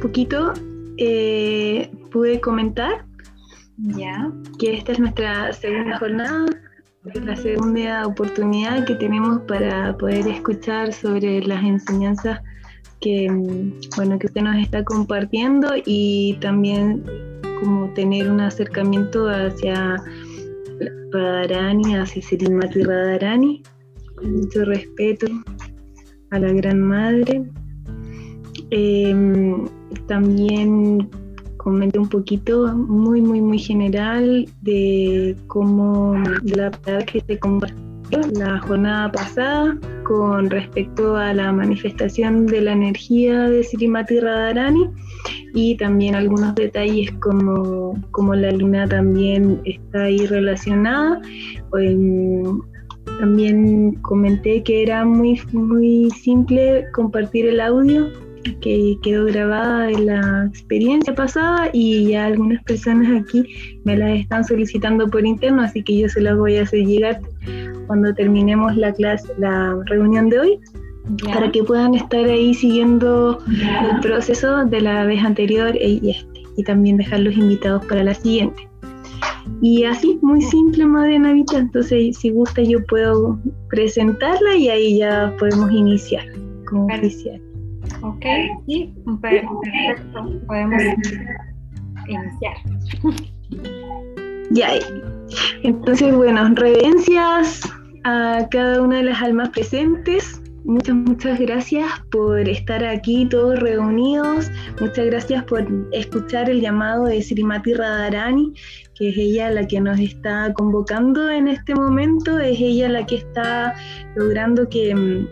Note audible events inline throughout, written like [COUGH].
Poquito eh, pude comentar ya que esta es nuestra segunda jornada, la segunda oportunidad que tenemos para poder escuchar sobre las enseñanzas que, bueno, que usted nos está compartiendo y también como tener un acercamiento hacia Radharani, hacia Sirimati Radharani, con mucho respeto a la Gran Madre. Em, también comenté un poquito, muy, muy, muy general, de cómo la que se compartió la jornada pasada con respecto a la manifestación de la energía de Sirimati Radharani y también algunos detalles como, como la luna también está ahí relacionada. Em, también comenté que era muy, muy simple compartir el audio que quedó grabada en la experiencia pasada y ya algunas personas aquí me las están solicitando por interno, así que yo se las voy a hacer llegar cuando terminemos la clase, la reunión de hoy, para que puedan estar ahí siguiendo el proceso de la vez anterior y este, y también dejar los invitados para la siguiente. Y así, muy simple, Madre Navita. Entonces, si gusta, yo puedo presentarla y ahí ya podemos iniciar como oficial. Ok, sí, perfecto. Podemos iniciar. Ya, entonces, bueno, reverencias a cada una de las almas presentes. Muchas, muchas gracias por estar aquí todos reunidos. Muchas gracias por escuchar el llamado de Srimati Radharani, que es ella la que nos está convocando en este momento. Es ella la que está logrando que,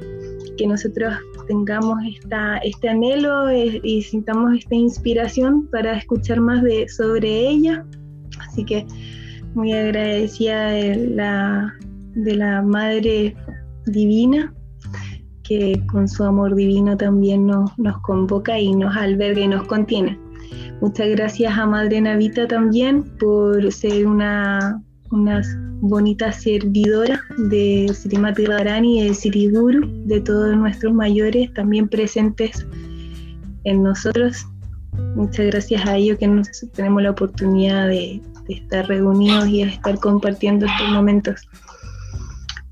que nosotros tengamos esta, este anhelo eh, y sintamos esta inspiración para escuchar más de, sobre ella. Así que muy agradecida de la, de la Madre Divina, que con su amor divino también nos, nos convoca y nos alberga y nos contiene. Muchas gracias a Madre Navita también por ser una, una bonita servidora de Srimati Radharani y de Siriguru, de todos nuestros mayores también presentes en nosotros. Muchas gracias a ellos que nos, tenemos la oportunidad de, estar reunidos y de estar compartiendo estos momentos.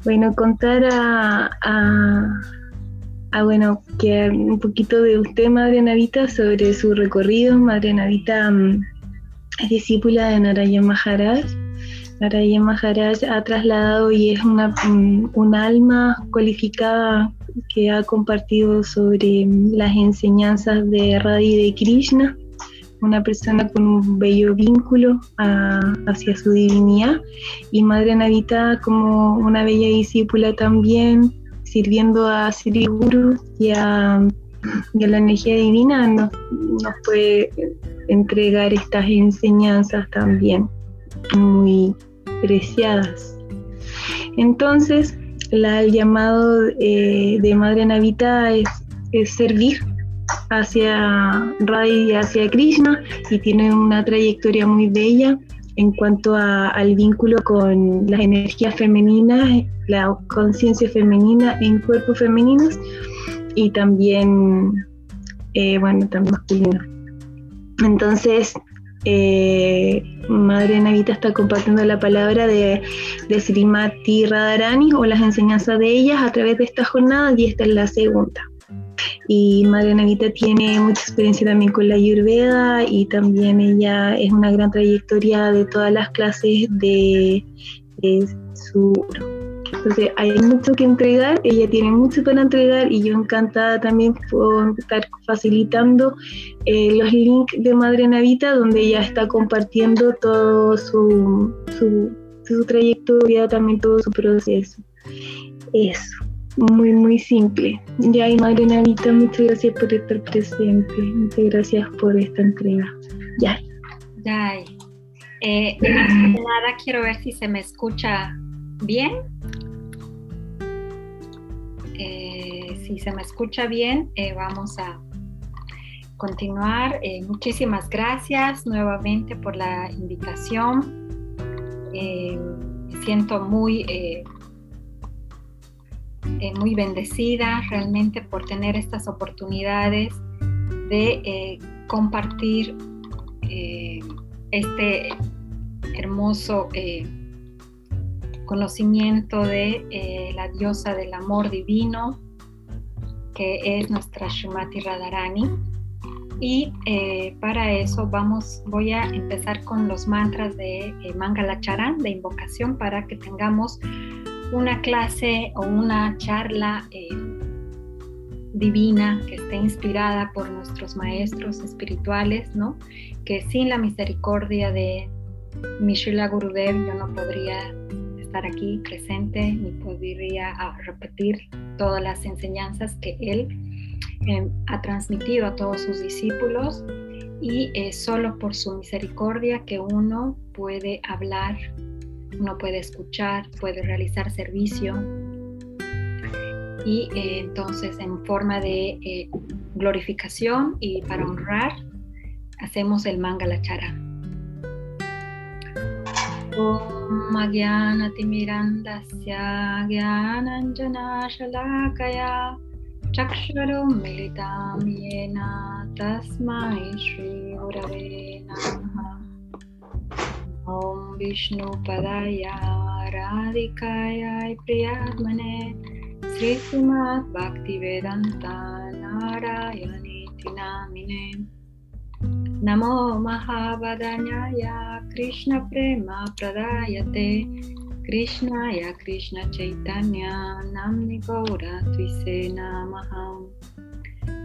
Bueno, contar a, a, bueno, que un poquito de usted, Madre Navita, sobre su recorrido. Madre Navita mm, es discípula de Narayan Maharaj Narayana Maharaj ha trasladado y es una, un alma cualificada que ha compartido sobre las enseñanzas de Radhi de Krishna, una persona con un bello vínculo hacia su divinidad. Y Madre Navita como una bella discípula también, sirviendo a Sri Guru y a, la energía divina, nos puede entregar estas enseñanzas también. Muy preciadas. Entonces, la, el llamado eh, de Madre Navita es, servir hacia Radhi y hacia Krishna y tiene una trayectoria muy bella en cuanto al vínculo con las energías femeninas, la conciencia femenina en cuerpos femeninos y también, eh, bueno, también masculino. Entonces, eh, Madre Navita está compartiendo la palabra de, de Srimati Radharani o las enseñanzas de ellas a través de esta jornada y esta es la segunda. Y Madre Navita tiene mucha experiencia también con la Ayurveda y también ella es una gran trayectoria de todas las clases de, de su entonces hay mucho que entregar, ella tiene mucho para entregar y yo encantada también por estar facilitando eh, los links de Madre Navita donde ella está compartiendo todo su, su, su trayectoria, también todo su proceso. Eso. muy, muy simple. Ya, Madre Narita, muchas gracias por estar presente. Muchas gracias por esta entrega. Ya. Ya. Eh, nada, quiero ver si se me escucha bien. Eh, si se me escucha bien, eh, vamos a continuar. Eh, muchísimas gracias nuevamente por la invitación. me siento muy, muy bendecida realmente por tener estas oportunidades de compartir este hermoso conocimiento de la diosa del amor divino, que es nuestra Shumati Radharani. Y eh, para eso vamos, voy a empezar con los mantras de eh, Mangalacharan, de invocación, para que tengamos una clase o una charla eh, divina que esté inspirada por nuestros maestros espirituales, ¿no? Que sin la misericordia de Mishila Gurudev yo no podría aquí presente ni podría ah, repetir todas las enseñanzas que él eh, ha transmitido a todos sus discípulos y es solo por su misericordia que uno puede hablar, uno puede escuchar, puede realizar servicio y eh, entonces en forma de eh, glorificación y para honrar hacemos el Mangalachara. ॐ अज्ञानतिमिरन्दस्य ज्ञानञ्जनाशलाकया चक्षुरुमिलितां येन तस्मै श्रीगुरवे नमः। ॐ विष्णुपदाय प्रियात्मने श्रीश्रीमद् भक्तिवेदन्ता नारायणीति नामिने नमो महावदनाय कृष्णप्रेमा प्रदायते। कृष्णाय नाम्नि गौरत्विसे नमः।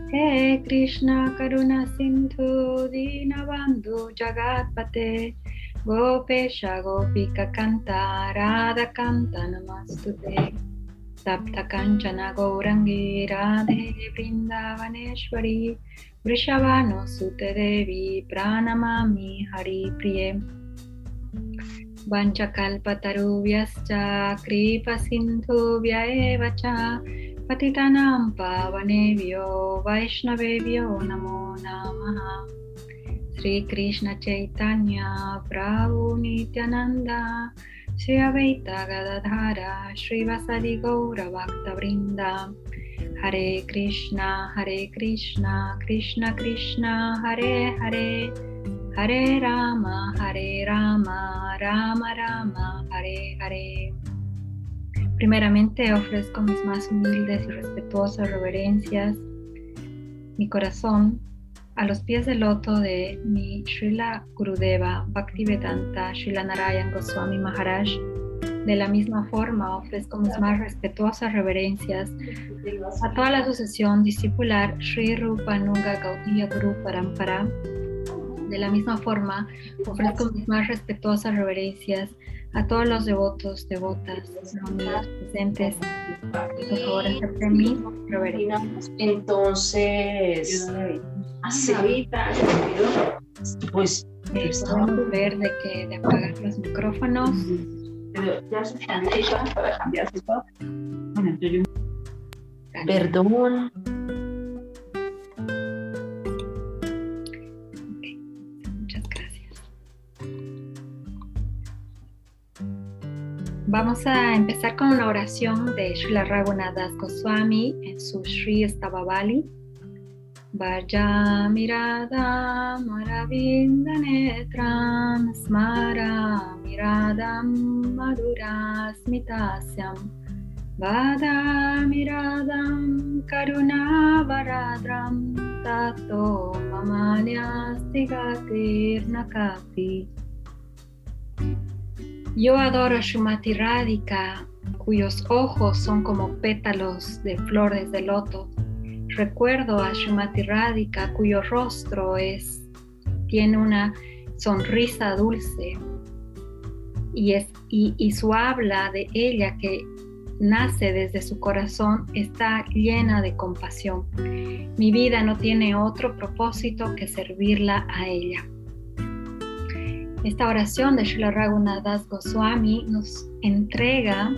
हे कृष्ण करुण सिन्धु दीनबन्धु जगत्पते। गोपेश गोपिककन्ता राधकान्त नमस्तु ते सप्तकञ्चन गौरङ्गी राधे वृन्दावनेश्वरी वृषभानुसुते देवी प्रणमामि हरिप्रिये। वञ्चकल्पतरुभ्यश्च कृपसिन्धुभ्य एव च पतितानां पावनेभ्यो वैष्णवेभ्यो नमो नमः। Sri Krishna Chaitanya Shri Advaita Gadadhara Shri Vasadi Gaura Brinda Hare Krishna Hare Krishna Krishna Krishna Hare Hare. Hare Rama Hare Rama Rama Rama Hare Hare. Primeramente ofrezco mis más humildes y respetuosas reverencias, mi corazón a los pies del loto de mi Srila Gurudeva Bhaktivedanta Srila Narayan Goswami Maharaj. De la misma forma, ofrezco mis más respetuosas reverencias a toda la sucesión discipular Sri Rupa Nunga Gaudiya Guru Parampara. De la misma forma, ofrezco mis más respetuosas reverencias a todos los devotos, devotas, reunidos, presentes. Por favor, acepten mis reverencias. Entonces, así, pues, podemos ver de que de apagar los micrófonos. Pero Vamos a empezar con una oración de Srila Raghunath Goswami en su Sri Stavavali. Vaya mirada maravinda netram smara miradam madurasmitasyam Vada miradam karunavaradram tato mamanyastigati Yo adoro a Shumati Radhika, cuyos ojos son como pétalos de flores de loto Recuerdo a Shumati Radhika, cuyo rostro es, tiene una sonrisa dulce y, es, y, su habla de ella que nace desde su corazón está llena de compasión. Mi vida no tiene otro propósito que servirla a ella. Esta oración de Srila Raghunath Goswami nos entrega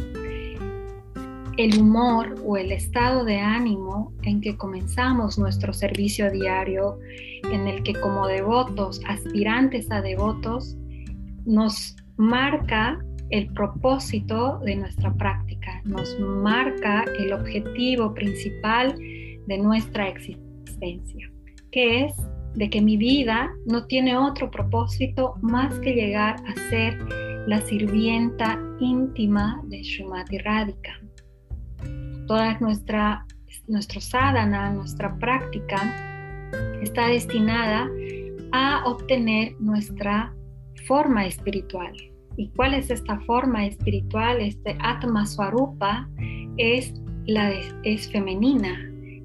el humor o el estado de ánimo en que comenzamos nuestro servicio diario, en el que como devotos, aspirantes a devotos, nos marca el propósito de nuestra práctica, nos marca el objetivo principal de nuestra existencia, que es de que mi vida no tiene otro propósito más que llegar a ser la sirvienta íntima de Shumati Radhika toda nuestra nuestro sadhana, nuestra práctica está destinada a obtener nuestra forma espiritual. ¿Y cuál es esta forma espiritual? Este Atma Swarupa es, la es femenina,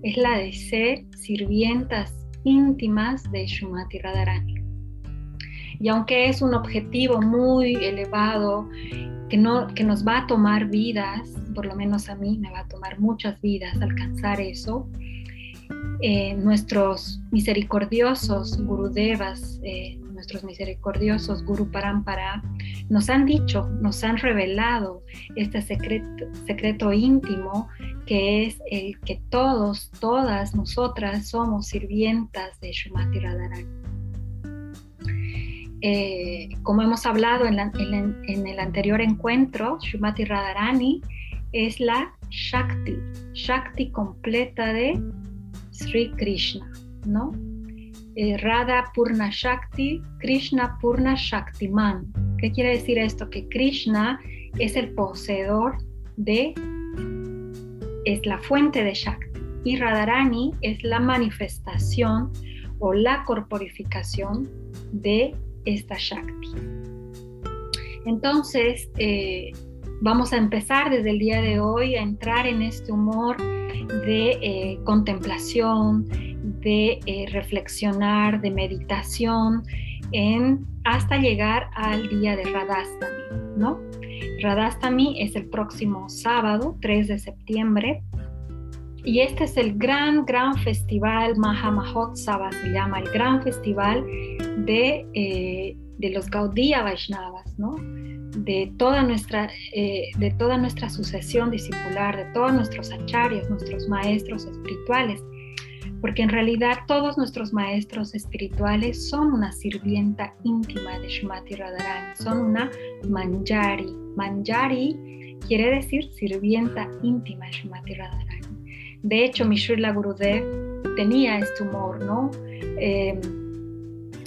es la de ser sirvientas íntimas de Shumati Radharani. Y aunque es un objetivo muy elevado que, no, que nos va a tomar vidas, por lo menos a mí me va a tomar muchas vidas alcanzar eso. Eh, nuestros misericordiosos gurudevas, eh, nuestros misericordiosos guru parampara, nos han dicho, nos han revelado este secreto, secreto íntimo que es el que todos, todas nosotras somos sirvientas de Shumati Radharani. Eh, como hemos hablado en, el anterior encuentro, Shumati Radharani es la Shakti, Shakti completa de Sri Krishna, ¿no? Eh, Radha Purna Shakti, Krishna Purna Shaktiman. ¿Qué quiere decir esto? Que Krishna es el poseedor de, es la fuente de Shakti y Radharani es la manifestación o la corporificación de esta Shakti. Entonces, eh, vamos a empezar desde el día de hoy a entrar en este humor de eh, contemplación, de eh, reflexionar, de meditación, hasta llegar al día de Radhastami, ¿no? Radhastami es el próximo sábado, 3 de septiembre, y este es el gran, gran festival, Mahamahotsava se llama, el gran festival de, eh, de los Gaudiya Vaishnavas, ¿no? De toda, nuestra, eh, de toda nuestra sucesión discipular, de todos nuestros acharyas, nuestros maestros espirituales, porque en realidad todos nuestros maestros espirituales son una sirvienta íntima de Shumati Radharani, son una manjari. Manjari quiere decir sirvienta íntima de Shumati Radharani. De hecho, mi Srila Gurudev tenía este humor, ¿no? Eh,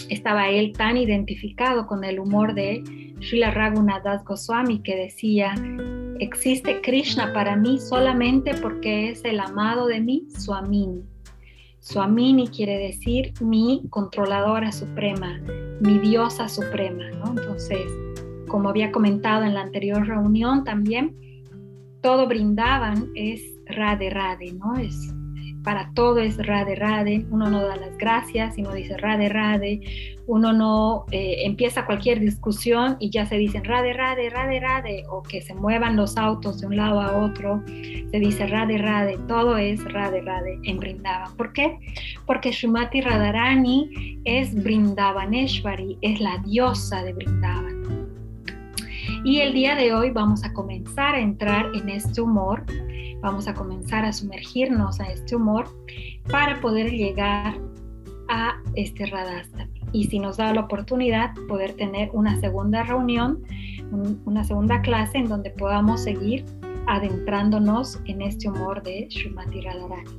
estaba él tan identificado con el humor de Srila Raghunath Goswami que decía, existe Krishna para mí solamente porque es el amado de mí, Swamini. Swamini quiere decir mi controladora suprema, mi diosa suprema, ¿no? Entonces, como había comentado en la anterior reunión también, todo brindaban es rade rade, ¿no? Es para todo es rade rade, uno no da las gracias y no dice rade rade, uno no eh, empieza cualquier discusión y ya se dicen rade rade, rade rade, o que se muevan los autos de un lado a otro, se dice rade rade, todo es rade rade en Brindavan. ¿Por qué? Porque Shumati Radharani es Brindavaneshwari, es la diosa de Brindavan. Y el día de hoy vamos a comenzar a entrar en este humor Vamos a comenzar a sumergirnos a este humor para poder llegar a este Radhastami. Y si nos da la oportunidad, poder tener una segunda reunión, una segunda clase en donde podamos seguir adentrándonos en este humor de Shumati Radharani.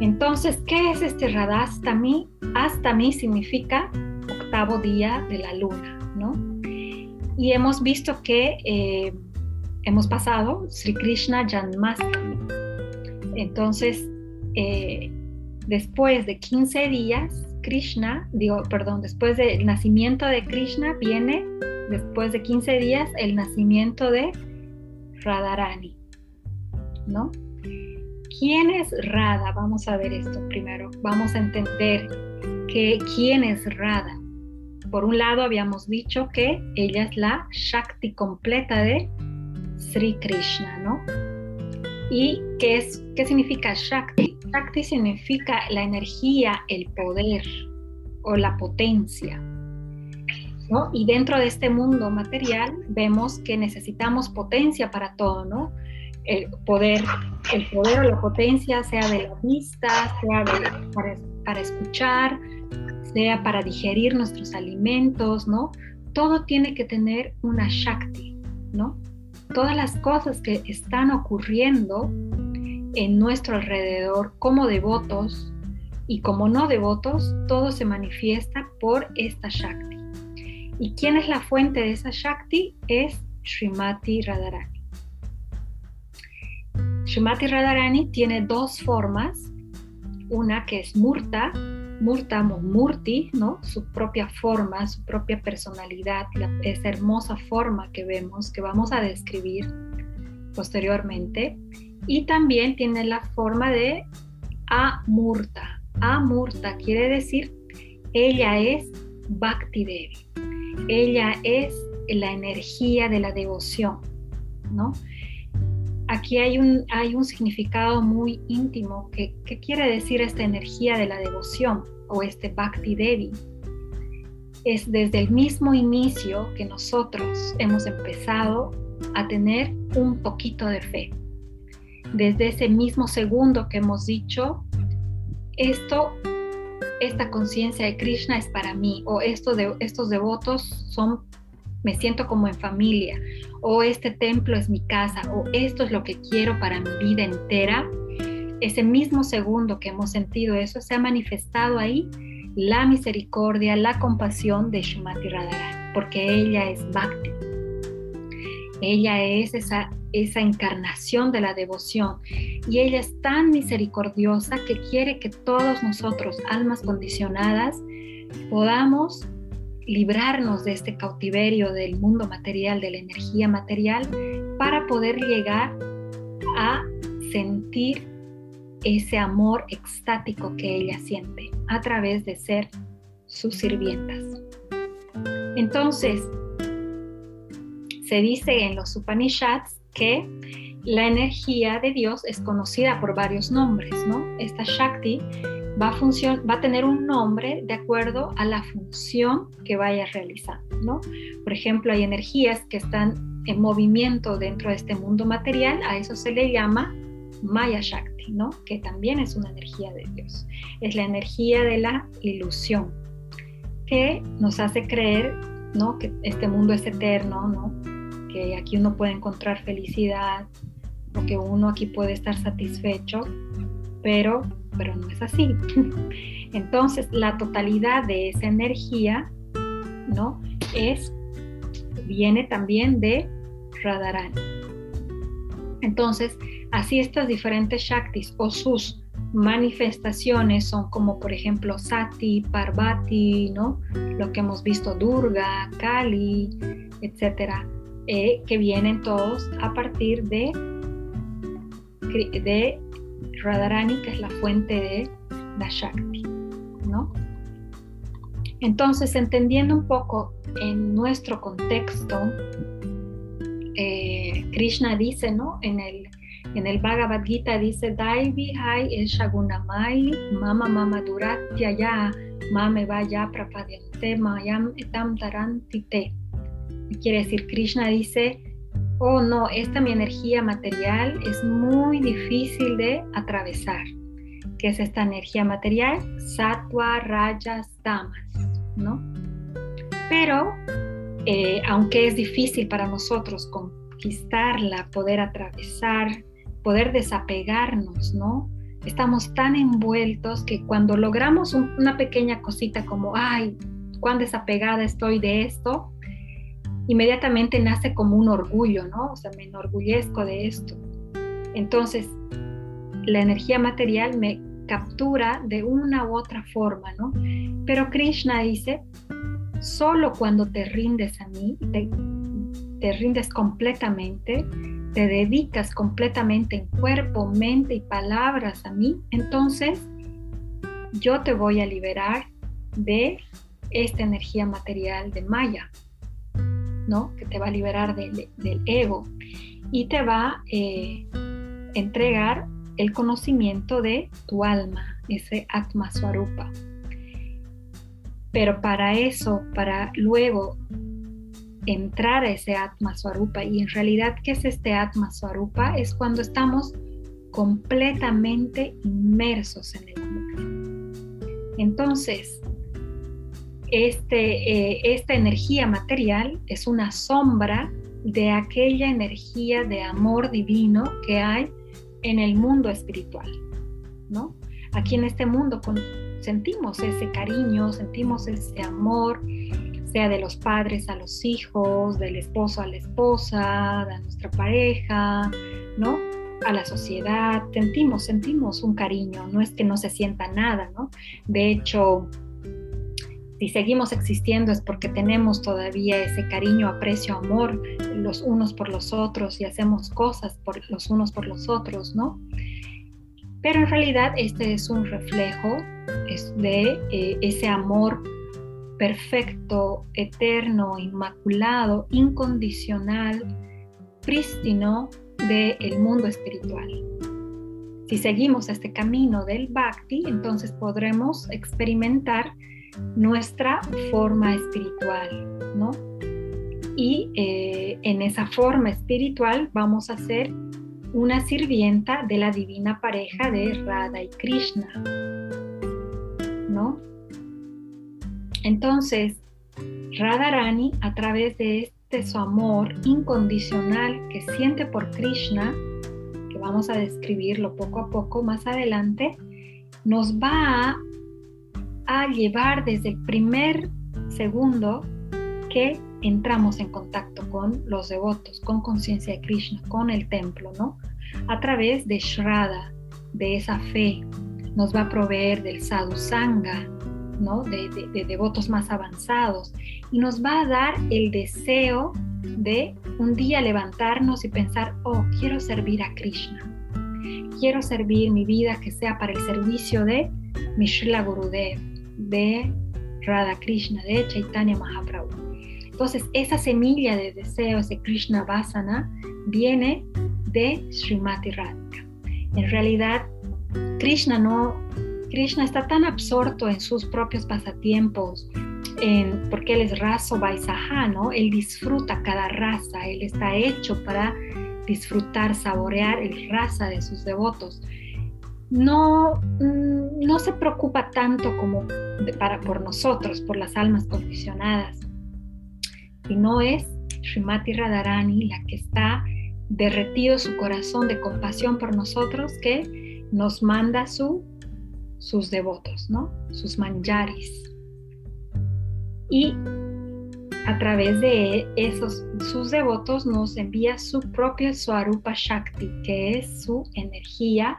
Entonces, ¿qué es este Radhastami? Astami significa octavo día de la luna, ¿no? Y hemos visto que eh, hemos pasado Sri Krishna Janmastami. Entonces, eh, después de 15 días, Krishna, digo, perdón, después del nacimiento de Krishna viene, después de 15 días, el nacimiento de Radharani, ¿no? ¿Quién es Radha? Vamos a ver esto primero. Vamos a entender que quién es Radha. Por un lado habíamos dicho que ella es la Shakti completa de Sri Krishna, ¿no? ¿Y qué, es, qué significa Shakti? Shakti significa la energía, el poder o la potencia. ¿no? Y dentro de este mundo material vemos que necesitamos potencia para todo, ¿no? El poder, el poder o la potencia, sea de la vista, sea para, para escuchar, sea para digerir nuestros alimentos, ¿no? Todo tiene que tener una Shakti, ¿no? Todas las cosas que están ocurriendo en nuestro alrededor como devotos y como no devotos, todo se manifiesta por esta Shakti. ¿Y quién es la fuente de esa Shakti? Es Srimati Radharani. Srimati Radharani tiene dos formas, una que es Murta, Murta Murti, ¿no? su propia forma, su propia personalidad, esa hermosa forma que vemos, que vamos a describir posteriormente. Y también tiene la forma de Amurta. Amurta quiere decir ella es Bhakti Devi. Ella es la energía de la devoción, ¿no? Aquí hay un, hay un significado muy íntimo. que, ¿Qué quiere decir esta energía de la devoción o este Bhakti Devi? Es desde el mismo inicio que nosotros hemos empezado a tener un poquito de fe. Desde ese mismo segundo que hemos dicho, esto, esta conciencia de Krishna es para mí, o estos, de, estos devotos son, me siento como en familia, o este templo es mi casa, o esto es lo que quiero para mi vida entera, ese mismo segundo que hemos sentido eso, se ha manifestado ahí la misericordia, la compasión de Shumati Radharani, porque ella es Bhakti. Ella es esa, esa encarnación de la devoción y ella es tan misericordiosa que quiere que todos nosotros, almas condicionadas, podamos librarnos de este cautiverio del mundo material, de la energía material, para poder llegar a sentir ese amor extático que ella siente a través de ser sus sirvientas. Entonces, se dice en los Upanishads que la energía de Dios es conocida por varios nombres, ¿no? Esta Shakti va a, va a tener un nombre de acuerdo a la función que vaya realizando, ¿no? Por ejemplo, hay energías que están en movimiento dentro de este mundo material, a eso se le llama Maya Shakti, ¿no? Que también es una energía de Dios. Es la energía de la ilusión, que nos hace creer, ¿no? Que este mundo es eterno, ¿no? Que aquí uno puede encontrar felicidad, o que uno aquí puede estar satisfecho, pero pero no es así. [LAUGHS] Entonces, la totalidad de esa energía, ¿no? Es, viene también de Radharani. Entonces, así estas diferentes Shaktis o sus manifestaciones son como por ejemplo Sati, Parvati, ¿no? Lo que hemos visto Durga, Kali, etcétera, eh, que vienen todos a partir de, de Radharani, que es la fuente de la Shakti, ¿no? Entonces, entendiendo un poco en nuestro contexto, eh, Krishna dice, ¿no? En el, en el Bhagavad Gita dice, Daivi Hai el Shagunamai, Mama Mama Duratya Ya, Mame Vaya Prapadyante Mayam Etam Tarantite. Quiere decir, Krishna dice, oh no, esta mi energía material es muy difícil de atravesar. ¿Qué es esta energía material? Sattva, rayas, tamas, ¿no? Pero, eh, aunque es difícil para nosotros conquistarla, poder atravesar, poder desapegarnos, ¿no? Estamos tan envueltos que cuando logramos una pequeña cosita como, ay, cuán desapegada estoy de esto, inmediatamente nace como un orgullo, ¿no? O sea, me enorgullezco de esto. Entonces, la energía material me captura de una u otra forma, ¿no? Pero Krishna dice, solo cuando te rindes a mí, te, te rindes completamente, te dedicas completamente en cuerpo, mente y palabras a mí, entonces yo te voy a liberar de esta energía material de Maya, ¿no? Que te va a liberar del, ego. y te va a eh, entregar el conocimiento de tu alma, ese Atma Swarupa. Pero para eso, para luego entrar a ese Atma Swarupa, y en realidad, ¿qué es este Atma Swarupa? Es cuando estamos completamente inmersos en el mundo. Entonces, este, eh, esta energía material es una sombra de aquella energía de amor divino que hay en el mundo espiritual, ¿no? Aquí en este mundo sentimos ese cariño, sentimos ese amor, sea de los padres a los hijos, del esposo a la esposa, de nuestra pareja, ¿no? A la sociedad, sentimos, sentimos un cariño, no es que no se sienta nada, ¿no? De hecho, si seguimos existiendo es porque tenemos todavía ese cariño, aprecio, amor los unos por los otros y hacemos cosas por los unos por los otros, ¿no? Pero en realidad este es un reflejo de eh, ese amor perfecto, eterno, inmaculado, incondicional, prístino del mundo espiritual. Si seguimos este camino del bhakti, entonces podremos experimentar nuestra forma espiritual, ¿no? Y eh, en esa forma espiritual vamos a ser una sirvienta de la divina pareja de Radha y Krishna, ¿no? Entonces, Radharani, a través de este su amor incondicional que siente por Krishna, que vamos a describirlo poco a poco más adelante, nos va a a llevar desde el primer segundo que entramos en contacto con los devotos, con conciencia de Krishna, con el templo, ¿no? A través de Shraddha, de esa fe, nos va a proveer del sadhu sangha, ¿no? De, de, devotos más avanzados y nos va a dar el deseo de un día levantarnos y pensar, oh, quiero servir a Krishna, quiero servir mi vida que sea para el servicio de Mishla Gurudev, de Radha Krishna, de Chaitanya Mahaprabhu. Entonces, esa semilla de deseo, ese Krishna Vasana, viene de Srimati Radhika. En realidad, Krishna no, Krishna está tan absorto en sus propios pasatiempos, porque él es raso Vaisaha, ¿no? Él disfruta cada raza, él está hecho para disfrutar, saborear el raza de sus devotos no, mm, no se preocupa tanto como para, por nosotros, por las almas condicionadas, no es Srimati Radharani la que está derretido su corazón de compasión por nosotros que nos manda su, sus devotos, ¿no? sus manjaris. Y a través de esos sus devotos nos envía su propio Swarupa Shakti, que es su energía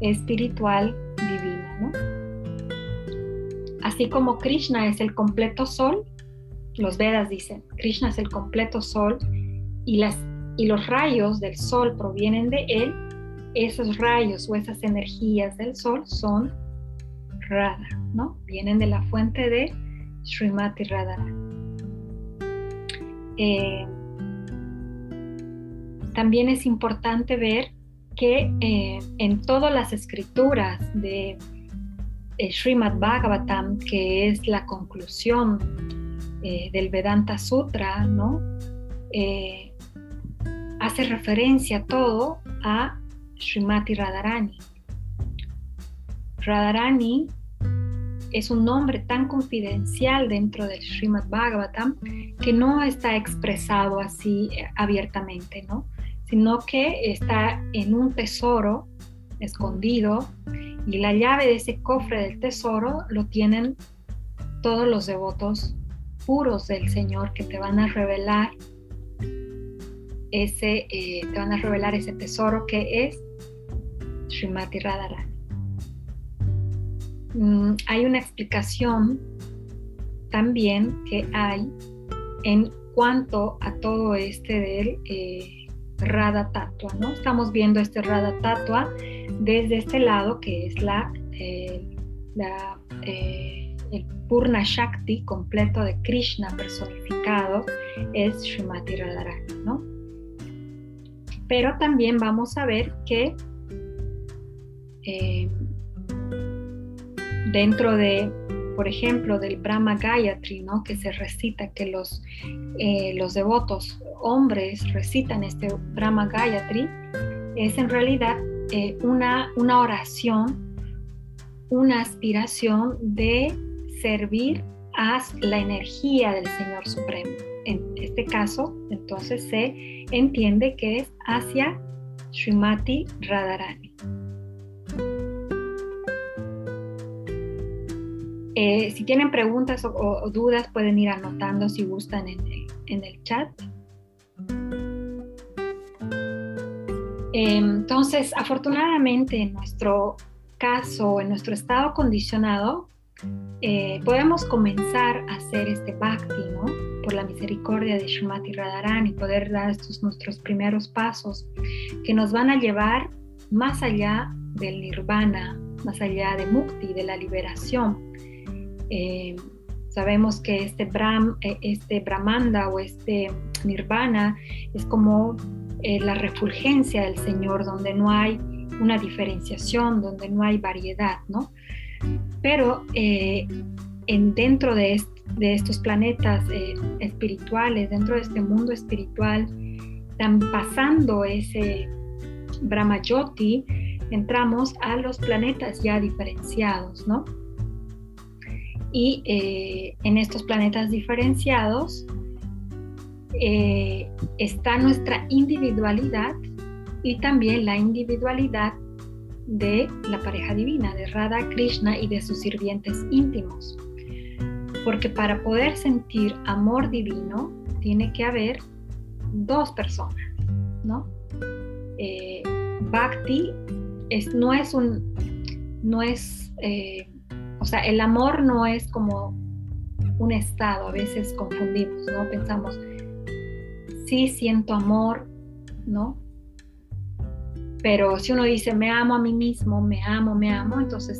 espiritual divina. ¿no? Así como Krishna es el completo sol, los Vedas dicen, Krishna es el completo sol y, las, y los rayos del sol provienen de él, esos rayos o esas energías del sol son Radha, ¿no? Vienen de la fuente de Srimati Radharani. Eh, también es importante ver que eh, en todas las escrituras de eh, Srimad Bhagavatam, que es la conclusión eh, del Vedanta Sutra, ¿no? hace referencia todo a Srimati Radharani. Radharani es un nombre tan confidencial dentro del Srimad Bhagavatam que no está expresado así abiertamente, ¿no? Sino que está en un tesoro escondido y la llave de ese cofre del tesoro lo tienen todos los devotos puros del Señor que te van a revelar ese, eh, te van a revelar ese tesoro que es Srimati Radharani. Mm, hay una explicación también que hay en cuanto a todo este del eh, Radha Tatua, ¿no? Estamos viendo este Radha Tatua desde este lado que es la, eh, eh, el Purna Shakti completo de Krishna personificado, es Srimati Radharani, ¿no? Pero también vamos a ver que eh, dentro de, por ejemplo, del Brahma Gayatri, ¿no? que se recita, que los, eh, los devotos hombres recitan este Brahma Gayatri, es en realidad eh, una, una oración, una aspiración de servir a la energía del Señor Supremo. En este caso, entonces se entiende que es hacia Srimati Radharani. Eh, si tienen preguntas o, dudas, pueden ir anotando si gustan en el, chat. Em, entonces, afortunadamente, en nuestro caso, en nuestro estado condicionado, eh, podemos comenzar a hacer este bhakti, ¿no? Por la misericordia de Shumati Radharani, poder dar estos nuestros primeros pasos que nos van a llevar más allá del nirvana, más allá de mukti, de la liberación. Eh, sabemos que este, Brahm, eh, este Brahmanda o este Nirvana es como eh, la refulgencia del Señor, donde no hay una diferenciación, donde no hay variedad, ¿no? Pero en, dentro de, estos planetas espirituales, dentro de este mundo espiritual, pasando ese Brahma Jyoti, entramos a los planetas ya diferenciados, ¿no? Y eh, en estos planetas diferenciados eh, está nuestra individualidad y también la individualidad de la pareja divina, de Radha Krishna y de sus sirvientes íntimos. Porque para poder sentir amor divino tiene que haber dos personas, ¿no? Eh, bhakti es, no es un, no es o sea, el amor no es como un estado, a veces confundimos, ¿no? Pensamos, sí siento amor, ¿no? Pero si uno dice, me amo a mí mismo, me amo, me amo, entonces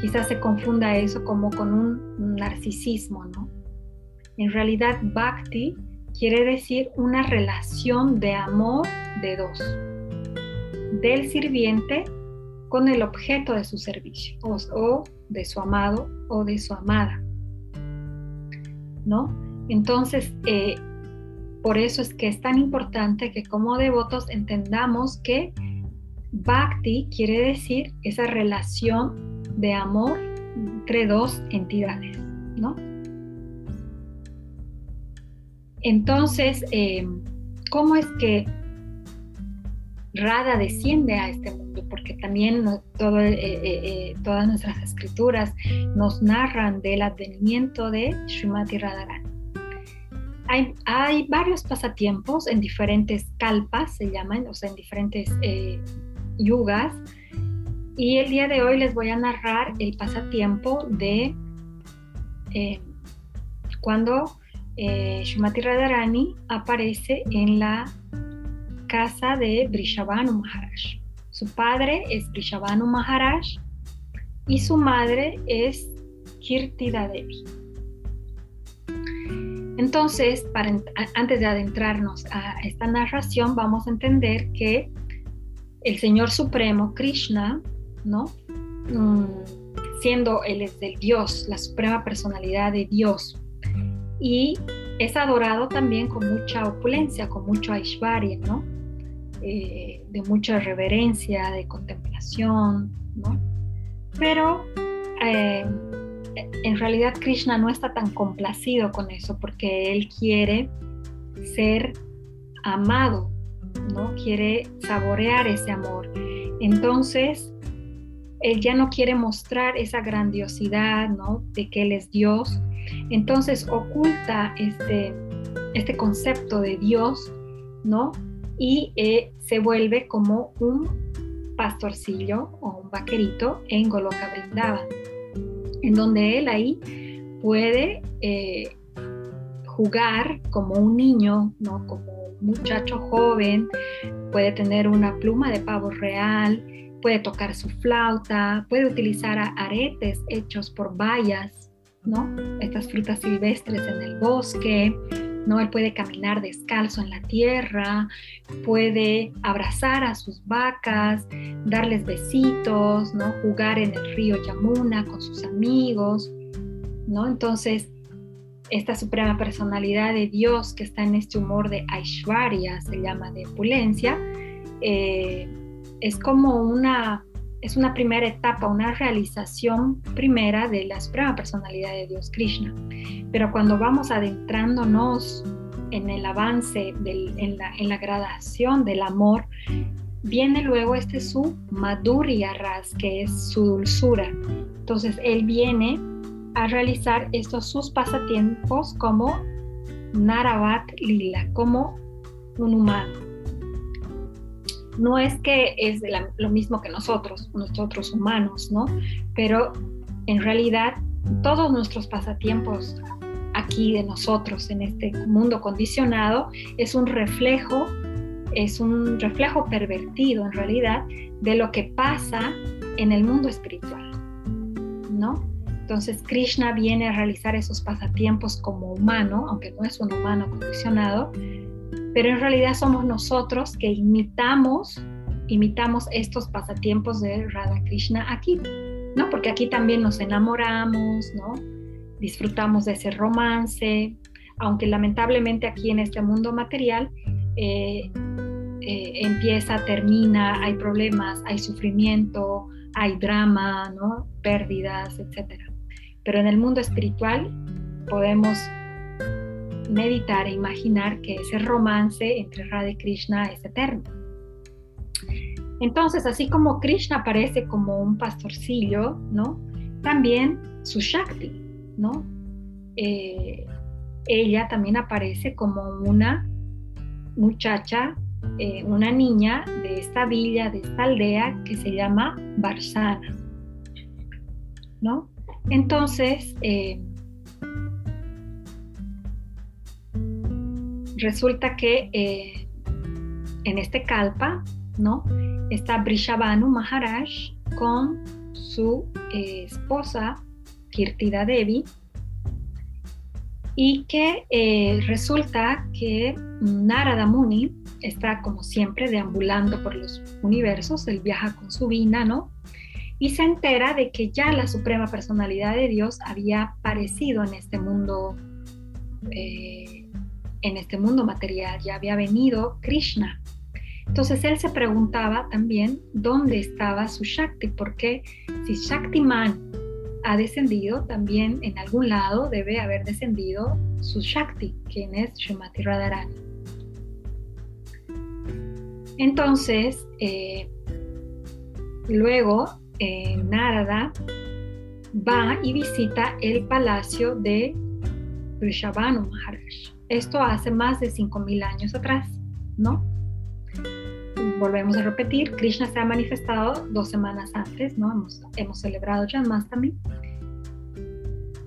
quizás se confunda eso como con un narcisismo, ¿no? En realidad, bhakti quiere decir una relación de amor de dos, del sirviente con el objeto de su servicio o, de su amado o de su amada. ¿No? Entonces, eh, por eso es que es tan importante que como devotos entendamos que Bhakti quiere decir esa relación de amor entre dos entidades, ¿no? Entonces, eh, ¿cómo es que Rada desciende a este mundo, porque también eh, eh, eh, todas nuestras escrituras nos narran del advenimiento de Srimati Radharani. Hay, varios pasatiempos en diferentes kalpas, se llaman, o sea, en diferentes yugas, y el día de hoy les voy a narrar el pasatiempo de cuando Srimati Radharani aparece en la casa de Brishabhanu Maharaj. Su padre es Brishabhanu Maharaj y su madre es Kirtida Devi. Entonces, antes de adentrarnos a esta narración, vamos a entender que el Señor Supremo, Krishna, ¿no? Mm, siendo Él es del Dios, la suprema personalidad de Dios, y es adorado también con mucha opulencia, con mucho Aishvarya, ¿no? Eh, de mucha reverencia, de contemplación, ¿no? Pero eh, en realidad Krishna no está tan complacido con eso porque él quiere ser amado, ¿no? Quiere saborear ese amor. Entonces, él ya no quiere mostrar esa grandiosidad, ¿no? De que él es Dios. Entonces oculta este, este concepto de Dios, ¿no? Y eh, se vuelve como un pastorcillo o un vaquerito en Goloka Vrindavan, en donde él ahí puede eh, jugar como un niño, ¿no? como un muchacho joven, puede tener una pluma de pavo real, puede tocar su flauta, puede utilizar aretes hechos por bayas, ¿no? estas frutas silvestres en el bosque, ¿no? Él puede caminar descalzo en la tierra, puede abrazar a sus vacas, darles besitos, ¿no? Jugar en el río Yamuna con sus amigos, ¿no? Entonces, esta suprema personalidad de Dios que está en este humor de Aishwarya, se llama de opulencia, eh, es como una, es una primera etapa, una realización primera de la suprema personalidad de Dios Krishna. Pero cuando vamos adentrándonos en el avance, en, la, en, la, gradación del amor, viene luego este su madhurya ras, que es su dulzura. Entonces él viene a realizar estos sus pasatiempos como Naravat Lila, como un humano. No es que es lo mismo que nosotros, nosotros humanos, ¿no? Pero en realidad todos nuestros pasatiempos aquí de nosotros en este mundo condicionado es un reflejo, es un reflejo pervertido en realidad de lo que pasa en el mundo espiritual, ¿no? Entonces Krishna viene a realizar esos pasatiempos como humano, aunque no es un humano condicionado, pero en realidad somos nosotros que imitamos, imitamos estos pasatiempos de Radha Krishna aquí, ¿no? Porque aquí también nos enamoramos, ¿no? Disfrutamos de ese romance, aunque lamentablemente aquí en este mundo material eh, eh, empieza, termina, hay problemas, hay sufrimiento, hay drama, ¿no? Pérdidas, etcétera. Pero en el mundo espiritual podemos meditar e imaginar que ese romance entre Radha y Krishna es eterno. Entonces, así como Krishna aparece como un pastorcillo, ¿no? También su Shakti, ¿no? Eh, ella también aparece como una muchacha, eh, una niña de esta villa, de esta aldea que se llama Barsana, ¿no? Entonces, eh, resulta que eh, en este kalpa, ¿no? Está Brishabhanu Maharaj con su eh, esposa Kirtida Devi y que resulta que Narada Muni está como siempre deambulando por los universos, él viaja con su vina, ¿no? y se entera de que ya la Suprema Personalidad de Dios había aparecido en este mundo, eh, en este mundo material, ya había venido Krishna. Entonces él se preguntaba también dónde estaba su Shakti, porque si Shaktiman ha descendido, también en algún lado debe haber descendido su Shakti, quien es Shumati Radharani. Entonces, eh, luego eh, Narada va y visita el palacio de Rishabhanu Maharaj. Esto hace más de 5.000 años atrás, ¿no? Volvemos a repetir, Krishna se ha manifestado dos semanas antes, ¿no? Hemos, hemos celebrado también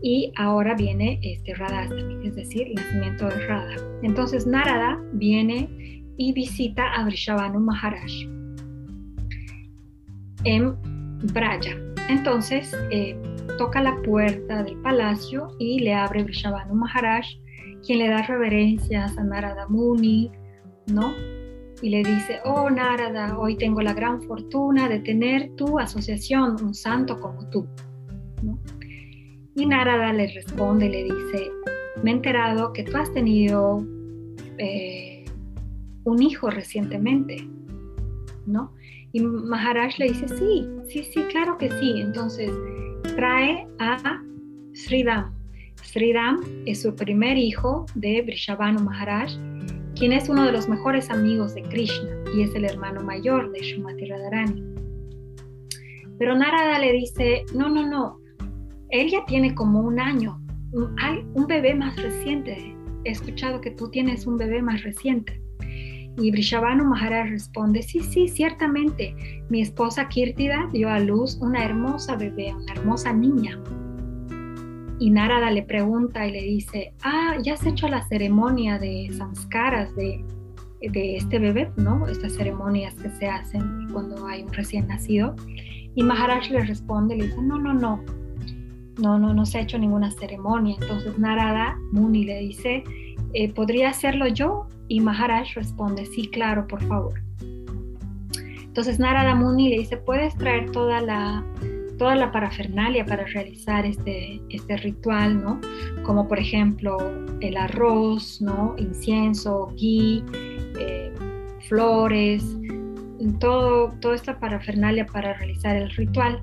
Y ahora viene este Radhastami, es decir, nacimiento de Radha. Entonces Narada viene y visita a Rishabhanu Maharaj en Braya. Entonces eh, toca la puerta del palacio y le abre Vrishabhanu Maharaj, quien le da reverencias a Narada Muni, ¿no? Y le dice, oh Narada, hoy tengo la gran fortuna de tener tu asociación, un santo como tú. Y Narada le responde, le dice, me he enterado que tú has tenido eh, un hijo recientemente, ¿no? Y Maharaj le dice, sí, sí, sí, claro que sí. Entonces trae a Sridham. Sridham es su primer hijo de Vrishabhanu Maharaj, quien es uno de los mejores amigos de Krishna y es el hermano mayor de Shumati Radharani. Pero Narada le dice, no, no, no, él ya tiene como un año, hay un bebé más reciente. He escuchado que tú tienes un bebé más reciente. Y Brishabhanu Maharaj responde, sí, sí, ciertamente, mi esposa Kirtida dio a luz una hermosa bebé, una hermosa niña. Y Narada le pregunta y le dice, ah, ya has hecho la ceremonia de samskaras de, de este bebé, ¿no? Estas ceremonias que se hacen cuando hay un recién nacido. Y Maharaj le responde, le dice, no, no, no, no, no, no se ha hecho ninguna ceremonia. Entonces Narada Muni le dice, eh, ¿podría hacerlo yo? Y Maharaj responde, sí, claro, por favor. Entonces Narada Muni le dice, puedes traer toda la, toda la parafernalia para realizar este, este ritual, ¿no? Como por ejemplo el arroz, ¿no? Incienso, ghee, eh, flores, todo, toda esta parafernalia para realizar el ritual.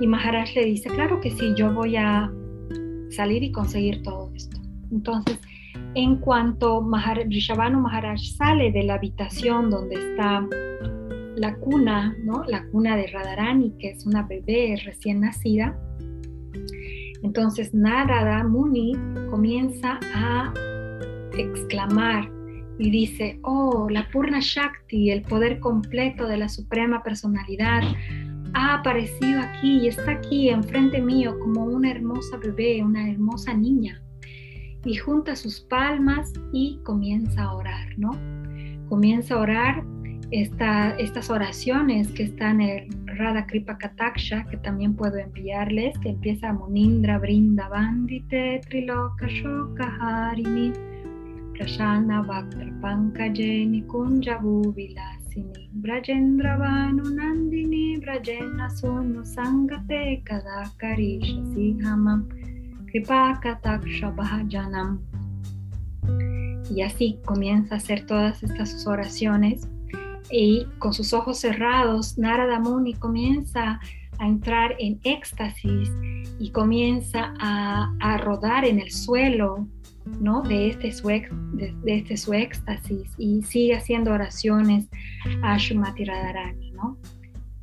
Y Maharaj le dice, claro que sí, yo voy a salir y conseguir todo esto. Entonces, en cuanto Maharaj, Rishabhanu Maharaj sale de la habitación donde está la cuna, ¿no? la cuna de Radharani, que es una bebé recién nacida, entonces Narada Muni comienza a exclamar y dice, oh, la Purna Shakti, el poder completo de la Suprema Personalidad, ha aparecido aquí y está aquí enfrente mío como una hermosa bebé, una hermosa niña. Y junta sus palmas y comienza a orar, ¿no? Comienza a orar estas oraciones que están en Radha Kripa Kataksha, que también puedo enviarles, que empieza Munindra Brinda Bandite Triloka Shoka Harini Prashana Bhaktra Pankajeni Kunjavu Vilasini Brajendra Vanu Nandini Brajena Sunu Sangate Kadakarisha Sihamam Kripa Kataksha Bhajanam. Y así comienza a hacer todas estas oraciones y con sus ojos cerrados, Narada Muni comienza a entrar en éxtasis y comienza a, rodar en el suelo ¿no? de, este su, de, este su éxtasis y sigue haciendo oraciones a Shumati Radharani. ¿no?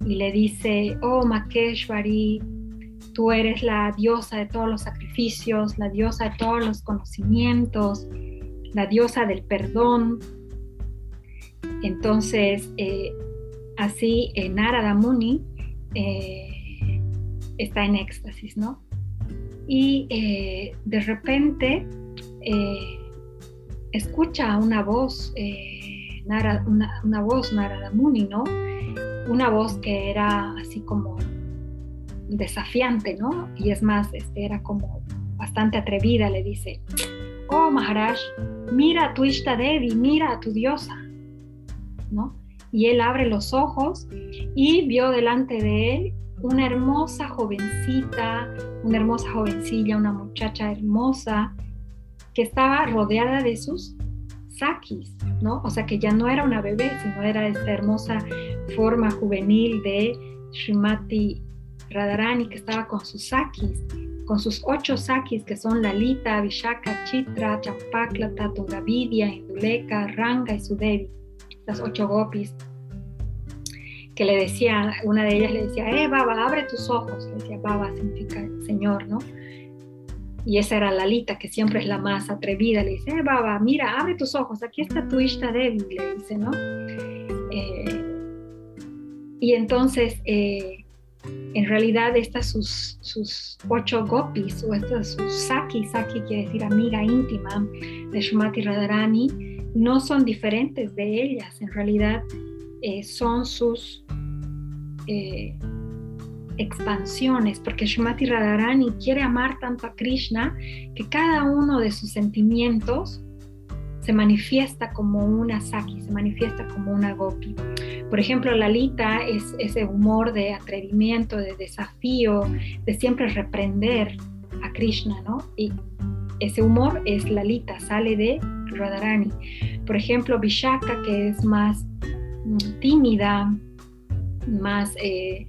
Y le dice, oh Makeshwari, tú eres la diosa de todos los sacrificios, la diosa de todos los conocimientos, la diosa del perdón, entonces, eh, así eh, Narada Muni eh, está en éxtasis, ¿no? Y de repente escucha una voz, una, voz Narada Muni, ¿no? Una voz que era así como desafiante, ¿no? Y es más, este, era como bastante atrevida, le dice, oh Maharaj, mira a tu Ishta Devi, mira a tu diosa. Y él abre los ojos y vio delante de él una hermosa jovencita, una hermosa jovencilla, una muchacha hermosa que estaba rodeada de sus sakis, ¿no? O sea que ya no era una bebé, sino era esta hermosa forma juvenil de Srimati Radharani que estaba con sus sakis, con sus ocho sakis que son Lalita, Vishaka, Chitra, Champaklata, Tungavidya, Induleka, Ranga y Sudevi las ocho gopis, que le decía, una de ellas le decía, eh, Baba, abre tus ojos. Le decía, Baba significa Señor, ¿no? Y esa era Lalita, que siempre es la más atrevida. Le dice, eh, Baba, mira, abre tus ojos, aquí está tu Ishta Devi, le dice, ¿no? Eh, y entonces, eh, en realidad, estas sus, sus ocho gopis, o estas sus saki, saki quiere decir amiga íntima de Shumati Radharani, no son diferentes de ellas, en realidad eh, son sus eh, expansiones, porque Shumati Radharani quiere amar tanto a Krishna que cada uno de sus sentimientos se manifiesta como una Saki, se manifiesta como una Gopi. Por ejemplo, Lalita es ese humor de atrevimiento, de desafío, de siempre reprender a Krishna, ¿no? Y ese humor es Lalita, sale de Radharani. Por ejemplo, Vishaka, que es más mm, tímida, más eh,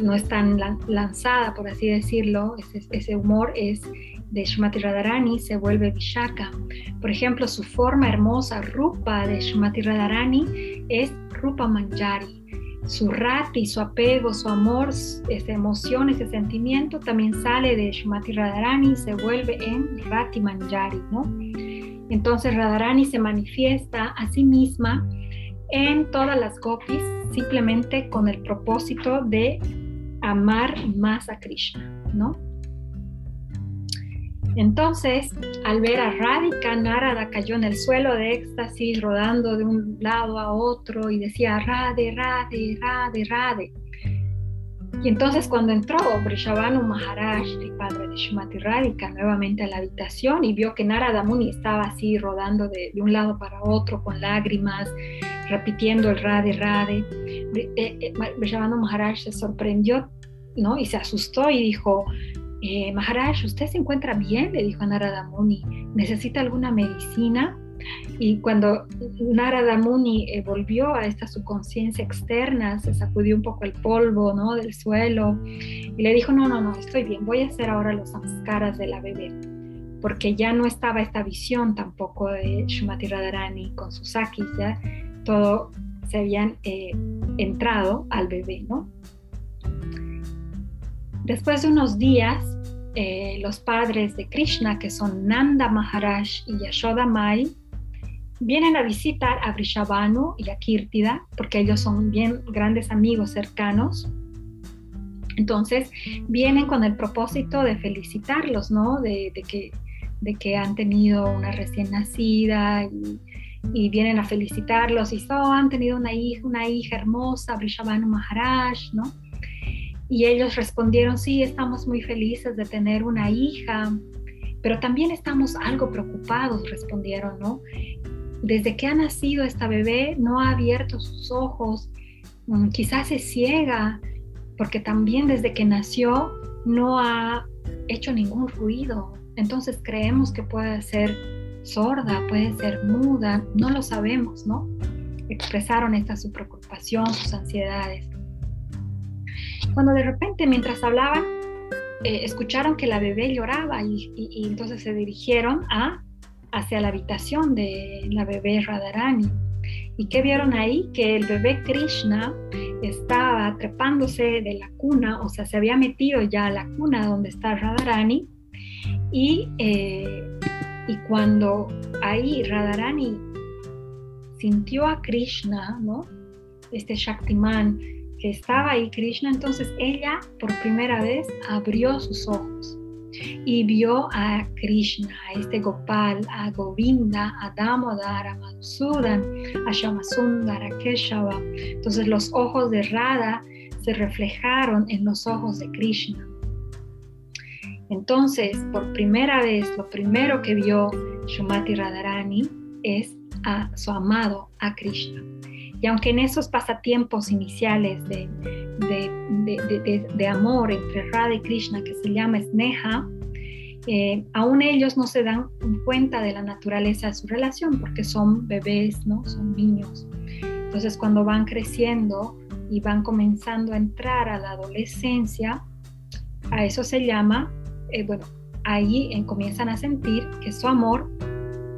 no es tan lanzada, por así decirlo, ese, humor es de Shumati Radharani, se vuelve Vishaka. Por ejemplo, su forma hermosa, Rupa de Shumati Radharani, es Rupa Manjari. Su rati, su apego, su amor, esa emoción, ese sentimiento también sale de Shumati Radharani y se vuelve en Rati Manjari, ¿no? Entonces Radharani se manifiesta a sí misma en todas las gopis simplemente con el propósito de amar más a Krishna, ¿no? Entonces, al ver a Radhika, Narada cayó en el suelo de éxtasis, rodando de un lado a otro y decía, Rade, Rade, Rade, Rade. Y entonces cuando entró Brishabhanu Maharaj, el padre de Shumati Radhika, nuevamente a la habitación y vio que Narada Muni estaba así rodando de, un lado para otro con lágrimas, repitiendo el Radhe Radhe, Brishabhanu eh, Maharaj se sorprendió ¿no? y se asustó y dijo, eh, Maharaj, ¿usted se encuentra bien? Le dijo a Narada Muni, ¿necesita alguna medicina? Y cuando Narada Muni eh, volvió a esta su conciencia externa, se sacudió un poco el polvo ¿no? del suelo y le dijo, no, no, no, estoy bien, voy a hacer ahora los samskaras de la bebé, porque ya no estaba esta visión tampoco de Shumati Radharani con sus sakis, ya todo se habían eh, entrado al bebé, ¿no? Después de unos días, eh, los padres de Krishna, que son Nanda Maharaj y Yashoda Mai, vienen a visitar a Vrishabhanu y a Kirtida, porque ellos son bien grandes amigos cercanos. Entonces, vienen con el propósito de felicitarlos, ¿no? De, que, han tenido una recién nacida y, vienen a felicitarlos y oh, han tenido una hija, una hija hermosa, Vrishabhanu Maharaj, ¿no? Y ellos respondieron, sí, estamos muy felices de tener una hija, pero también estamos algo preocupados, respondieron, ¿no? desde que ha nacido esta bebé no ha abierto sus ojos, mm, quizás es ciega, porque también desde que nació no ha hecho ningún ruido. Entonces creemos que puede ser sorda, puede ser muda, no lo sabemos, ¿no? Expresaron esta su preocupación, sus ansiedades. Cuando de repente, mientras hablaban, eh, escucharon que la bebé lloraba y entonces se dirigieron a hacia la habitación de la bebé Radharani. ¿Y qué vieron ahí? Que el bebé Krishna estaba trepándose de la cuna, o sea, se había metido ya a la cuna donde está Radharani. Y, eh, y cuando ahí Radharani sintió a Krishna, ¿no? Este Shaktiman que estaba ahí, Krishna, entonces ella por primera vez abrió sus ojos y vio a Krishna, a este Gopal, a Govinda, a Damodar, a Madhusudan, a Shamasundar, a Keshava. Entonces los ojos de Radha se reflejaron en los ojos de Krishna. Entonces, por primera vez, lo primero que vio Shumati Radharani es a su amado, a Krishna. Y aunque en esos pasatiempos iniciales de, de, amor entre Radha y Krishna que se llama Sneha, eh, aún ellos no se dan cuenta de la naturaleza de su relación porque son bebés, ¿no? Son niños. Entonces cuando van creciendo y van comenzando a entrar a la adolescencia, a eso se llama, eh, bueno, ahí comienzan a sentir que su amor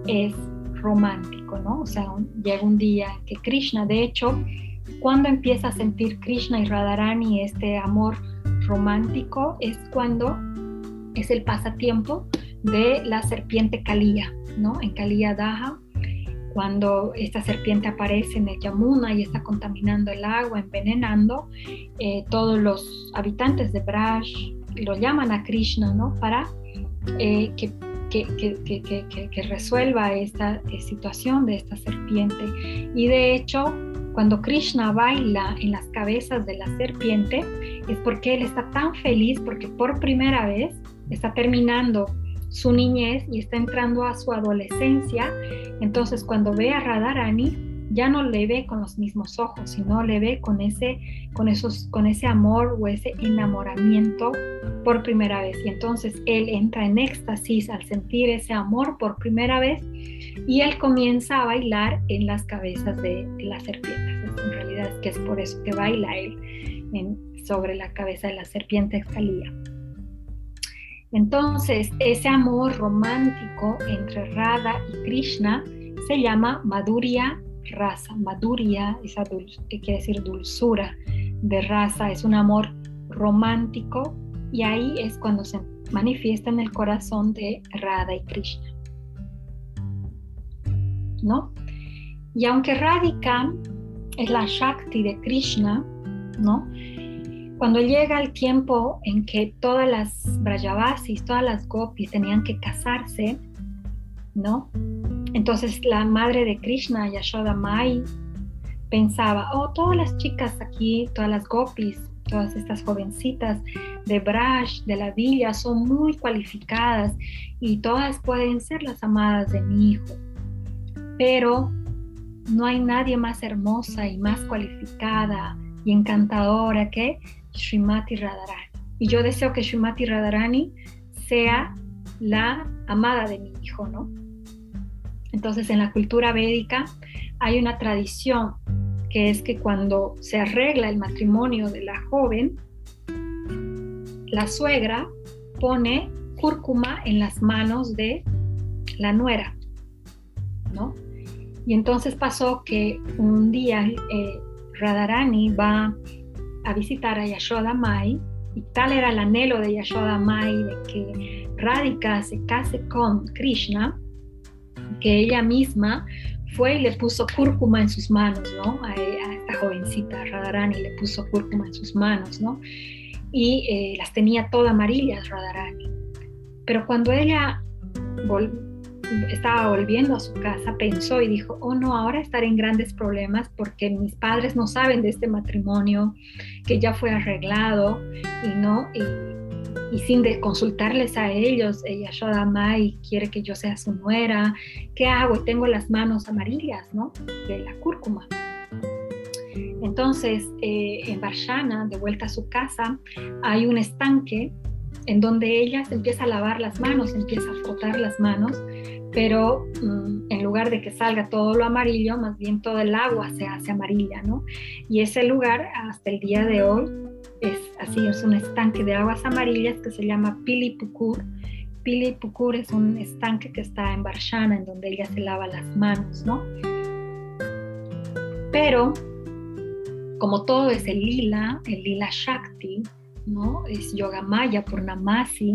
es romántico, ¿no? O sea, llega un día que Krishna, de hecho, cuando empieza a sentir Krishna y Radharani este amor romántico es cuando es el pasatiempo de la serpiente Kaliya, ¿no? En Kaliya Daha, cuando esta serpiente aparece en el Yamuna y está contaminando el agua, envenenando, eh, todos los habitantes de Braj lo llaman a Krishna, ¿no? Para eh, que que, que, que, resuelva esta eh, situación de esta serpiente. Y de hecho, cuando Krishna baila en las cabezas de la serpiente, es porque él está tan feliz porque por primera vez está terminando su niñez y está entrando a su adolescencia. Entonces, cuando ve a Radharani, ya no le ve con los mismos ojos, sino le ve con ese, con esos, con ese amor o ese enamoramiento por primera vez. Y entonces él entra en éxtasis al sentir ese amor por primera vez y él comienza a bailar en las cabezas de, las serpientes. En realidad es que es por eso que baila él sobre la cabeza de la serpiente Exalía. Entonces, ese amor romántico entre Radha y Krishna se llama Madhurya raza. Maduria, esa que quiere decir dulzura de raza, es un amor romántico y ahí es cuando se manifiesta en el corazón de Radha y Krishna. ¿No? Y aunque Radhika es la Shakti de Krishna, ¿no? Cuando llega el tiempo en que todas las Brajavasis, todas las gopis tenían que casarse, ¿no? Entonces la madre de Krishna, Yashoda Mai, pensaba, oh, todas las chicas aquí, todas las gopis, todas estas jovencitas de Brash, de la villa, son muy cualificadas y todas pueden ser las amadas de mi hijo. Pero no hay nadie más hermosa y más cualificada y encantadora que Srimati Radharani. Y yo deseo que Srimati Radharani sea la amada de mi hijo, ¿no? Entonces en la cultura védica hay una tradición que es que cuando se arregla el matrimonio de la joven, la suegra pone cúrcuma en las manos de la nuera, ¿no? Y entonces pasó que un día eh, Radharani va a visitar a Yashoda Mai y tal era el anhelo de Yashoda Mai de que Radhika se case con Krishna, que ella misma fue y le puso cúrcuma en sus manos, ¿no? A, esta jovencita Radharani le puso cúrcuma en sus manos, ¿no? Y eh, las tenía todas amarillas Radharani. Pero cuando ella estaba volviendo a su casa, pensó y dijo, oh no, ahora estaré en grandes problemas porque mis padres no saben de este matrimonio que ya fue arreglado y no, y, sin de consultarles a ellos, ella Mai quiere que yo sea su nuera, ¿qué hago? Y tengo las manos amarillas, ¿no? De la cúrcuma. Entonces, eh, en Barshana, de vuelta a su casa, hay un estanque en donde ella se empieza a lavar las manos, empieza a frotar las manos pero mm, en lugar de que salga todo lo amarillo, más bien todo el agua se hace amarilla, ¿no? Y ese lugar hasta el día de hoy es así, es un estanque de aguas amarillas que se llama Pilipukur. Pilipukur es un estanque que está en Barshana, en donde ella se lava las manos, ¿no? Pero como todo es el lila, el lila Shakti, ¿no? Es Yoga Maya Purnamasi,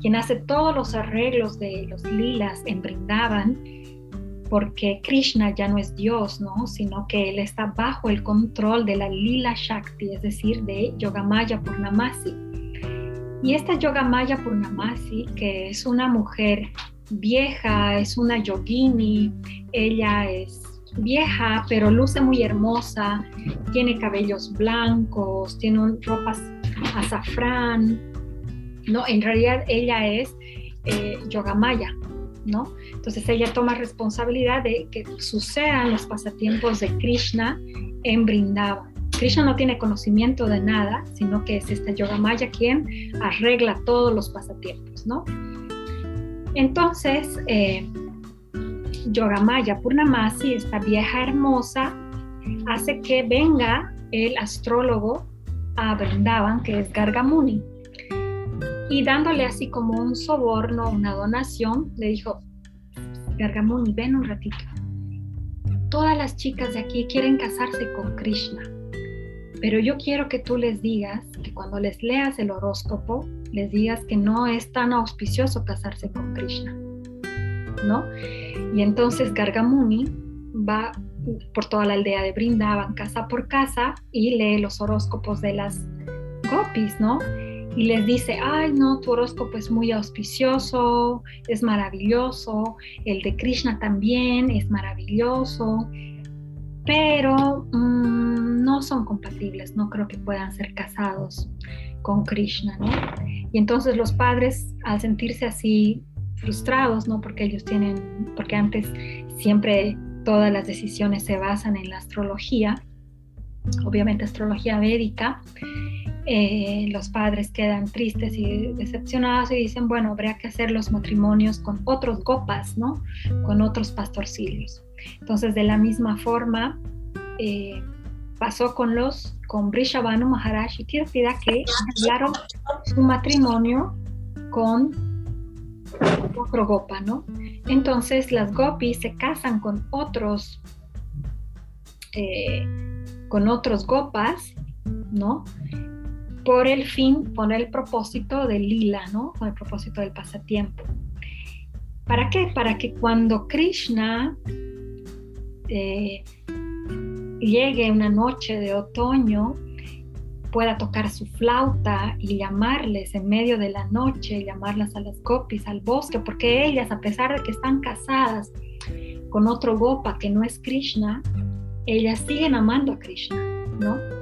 quien hace todos los arreglos de los lilas en Brindavan, porque Krishna ya no es Dios, ¿no? sino que él está bajo el control de la Lila Shakti, es decir, de Yogamaya Purnamasi. Y esta Yogamaya Purnamasi, que es una mujer vieja, es una yogini, ella es vieja, pero luce muy hermosa, tiene cabellos blancos, tiene ropas azafrán, ¿no? En realidad ella es eh, Yogamaya, ¿no? Entonces ella toma responsabilidad de que sucedan los pasatiempos de Krishna en Brindavan. Krishna no tiene conocimiento de nada, sino que es esta Yogamaya quien arregla todos los pasatiempos, ¿no? Entonces, eh, Yogamaya Purnamasi, esta vieja hermosa, hace que venga el astrólogo a Brindavan, que es Gargamuni y dándole así como un soborno, una donación, le dijo, Gargamuni, ven un ratito. Todas las chicas de aquí quieren casarse con Krishna, pero yo quiero que tú les digas que cuando les leas el horóscopo, les digas que no es tan auspicioso casarse con Krishna, ¿no? Y entonces Gargamuni va por toda la aldea de Brindavan, casa por casa, y lee los horóscopos de las gopis, ¿no? Y les dice, ay no, tu horóscopo es muy auspicioso, es maravilloso, el de Krishna también es maravilloso, pero mm, no son compatibles, no creo que puedan ser casados con Krishna, ¿no? Y entonces los padres, al sentirse así frustrados, ¿no? Porque ellos tienen, porque antes siempre todas las decisiones se basan en la astrología, obviamente astrología védica, eh, los padres quedan tristes y decepcionados y dicen, bueno, habría que hacer los matrimonios con otros gopas, ¿no? Con otros pastorcillos. Entonces, de la misma forma, eh, pasó con los, con Brishabhanu Maharaj y Tirthida que hablaron su matrimonio con otro gopa, ¿no? Entonces, las gopis se casan con otros, eh, con otros gopas, ¿no? Por el fin, con el propósito del lila, ¿no? Con el propósito del pasatiempo. ¿Para qué? Para que cuando Krishna eh, llegue una noche de otoño, pueda tocar su flauta y llamarles en medio de la noche, llamarlas a las gopis al bosque, porque ellas, a pesar de que están casadas con otro gopa que no es Krishna, ellas siguen amando a Krishna, ¿no?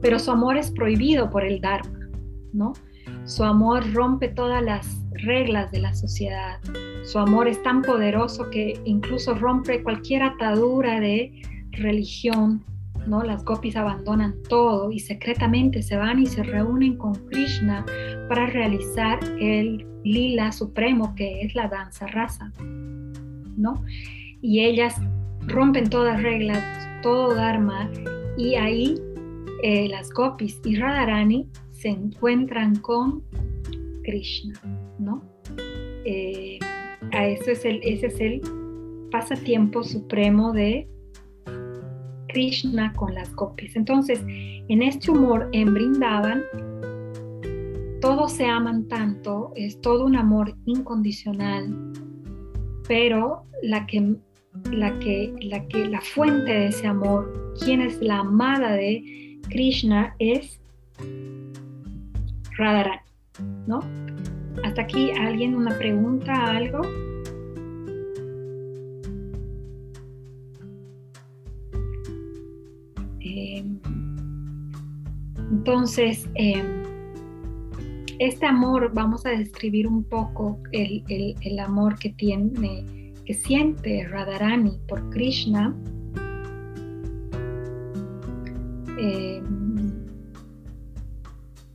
Pero su amor es prohibido por el Dharma, ¿no? Su amor rompe todas las reglas de la sociedad. Su amor es tan poderoso que incluso rompe cualquier atadura de religión, ¿no? Las gopis abandonan todo y secretamente se van y se reúnen con Krishna para realizar el lila supremo que es la danza rasa, ¿no? Y ellas rompen todas reglas, todo dharma y ahí eh, las gopis y Radharani se encuentran con Krishna, ¿no? Eh, a eso es el, ese es el pasatiempo supremo de Krishna con las gopis. Entonces, en este humor en Brindavan, todos se aman tanto, es todo un amor incondicional, pero la que, la que, la que, la fuente de ese amor, quien es la amada de Krishna, es Radharani, ¿no? Hasta aquí, ¿alguien una pregunta, algo? Em, entonces, em, este amor, vamos a describir un poco el, amor que tiene, que siente Radharani por Krishna.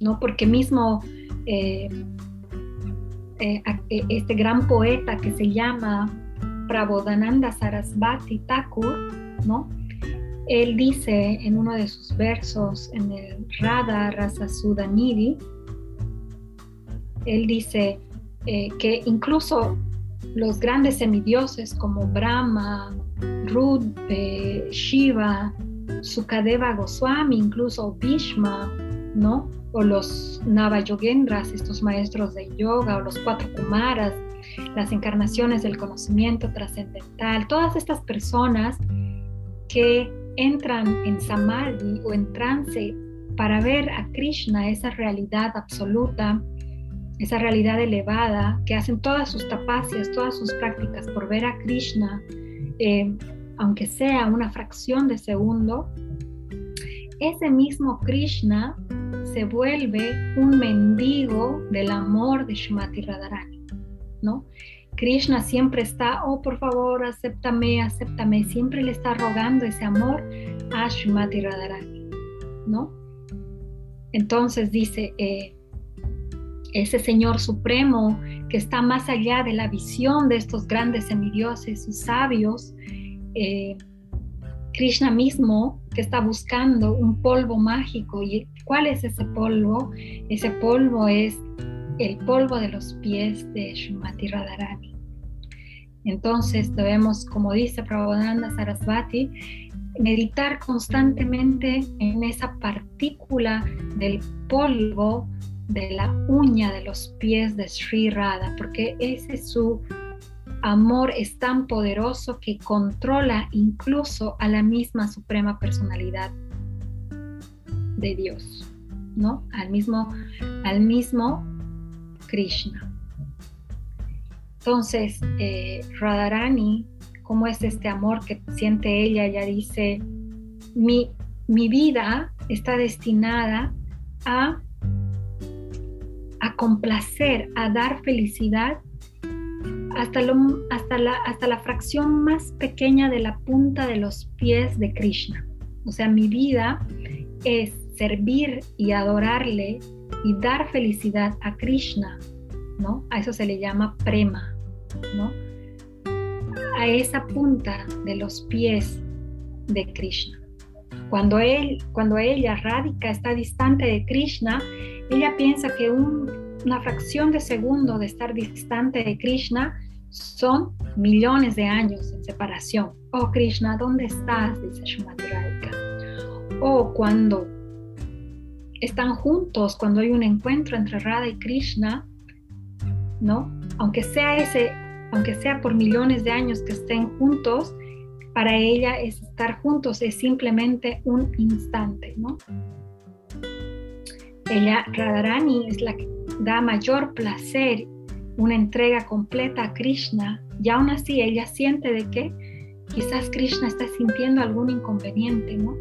¿No? Porque mismo eh, eh, eh, este gran poeta que se llama Prabodhananda Sarasvati Thakur, ¿no? Él dice en uno de sus versos, en el Radha Rasa Sudanidi, él dice que incluso los grandes semidioses como Brahma, Rud, Shiva, Sukadeva Goswami, incluso Bhishma, ¿no? O los Navayogendras, estos maestros de yoga, o los cuatro Kumaras, las encarnaciones del conocimiento trascendental, todas estas personas que entran en samadhi o en trance para ver a Krishna, esa realidad absoluta, esa realidad elevada, que hacen todas sus tapacias, todas sus prácticas por ver a Krishna, eh, aunque sea una fracción de segundo, ese mismo Krishna se vuelve un mendigo del amor de Shumati Radharani, ¿no? Krishna siempre está, oh por favor, acéptame, acéptame, siempre le está rogando ese amor a Shumati Radharani, ¿no? Entonces dice, eh, ese Señor Supremo que está más allá de la visión de estos grandes semidioses y sabios, eh, Krishna mismo que está buscando un polvo mágico. ¿Y cuál es ese polvo? Ese polvo es el polvo de los pies de Shumati Radharani. Entonces debemos, como dice Prabhupada Sarasvati, meditar constantemente en esa partícula del polvo de la uña de los pies de Sri Radha, porque ese es su amor es tan poderoso que controla incluso a la misma suprema personalidad de Dios, ¿no? Al mismo, al mismo Krishna. Entonces, eh, Radharani, ¿cómo es este amor que siente ella? Ella dice, mi, mi vida está destinada a, a complacer, a dar felicidad hasta, hasta, la, hasta la fracción más pequeña de la punta de los pies de Krishna. O sea, mi vida es servir y adorarle y dar felicidad a Krishna, ¿no? A eso se le llama prema, ¿no? A esa punta de los pies de Krishna. Cuando él, cuando ella radica, está distante de Krishna, ella piensa que una fracción de segundo de estar distante de Krishna son millones de años en separación. Oh Krishna, ¿dónde estás? Dice Shumati Radhika. O cuando están juntos, cuando hay un encuentro entre Radha y Krishna, ¿no? Aunque sea ese, aunque sea por millones de años que estén juntos, para ella es estar juntos, es simplemente un instante, ¿no? Ella, Radharani, es la que da mayor placer una entrega completa a Krishna y aún así ella siente de que quizás Krishna está sintiendo algún inconveniente, ¿no?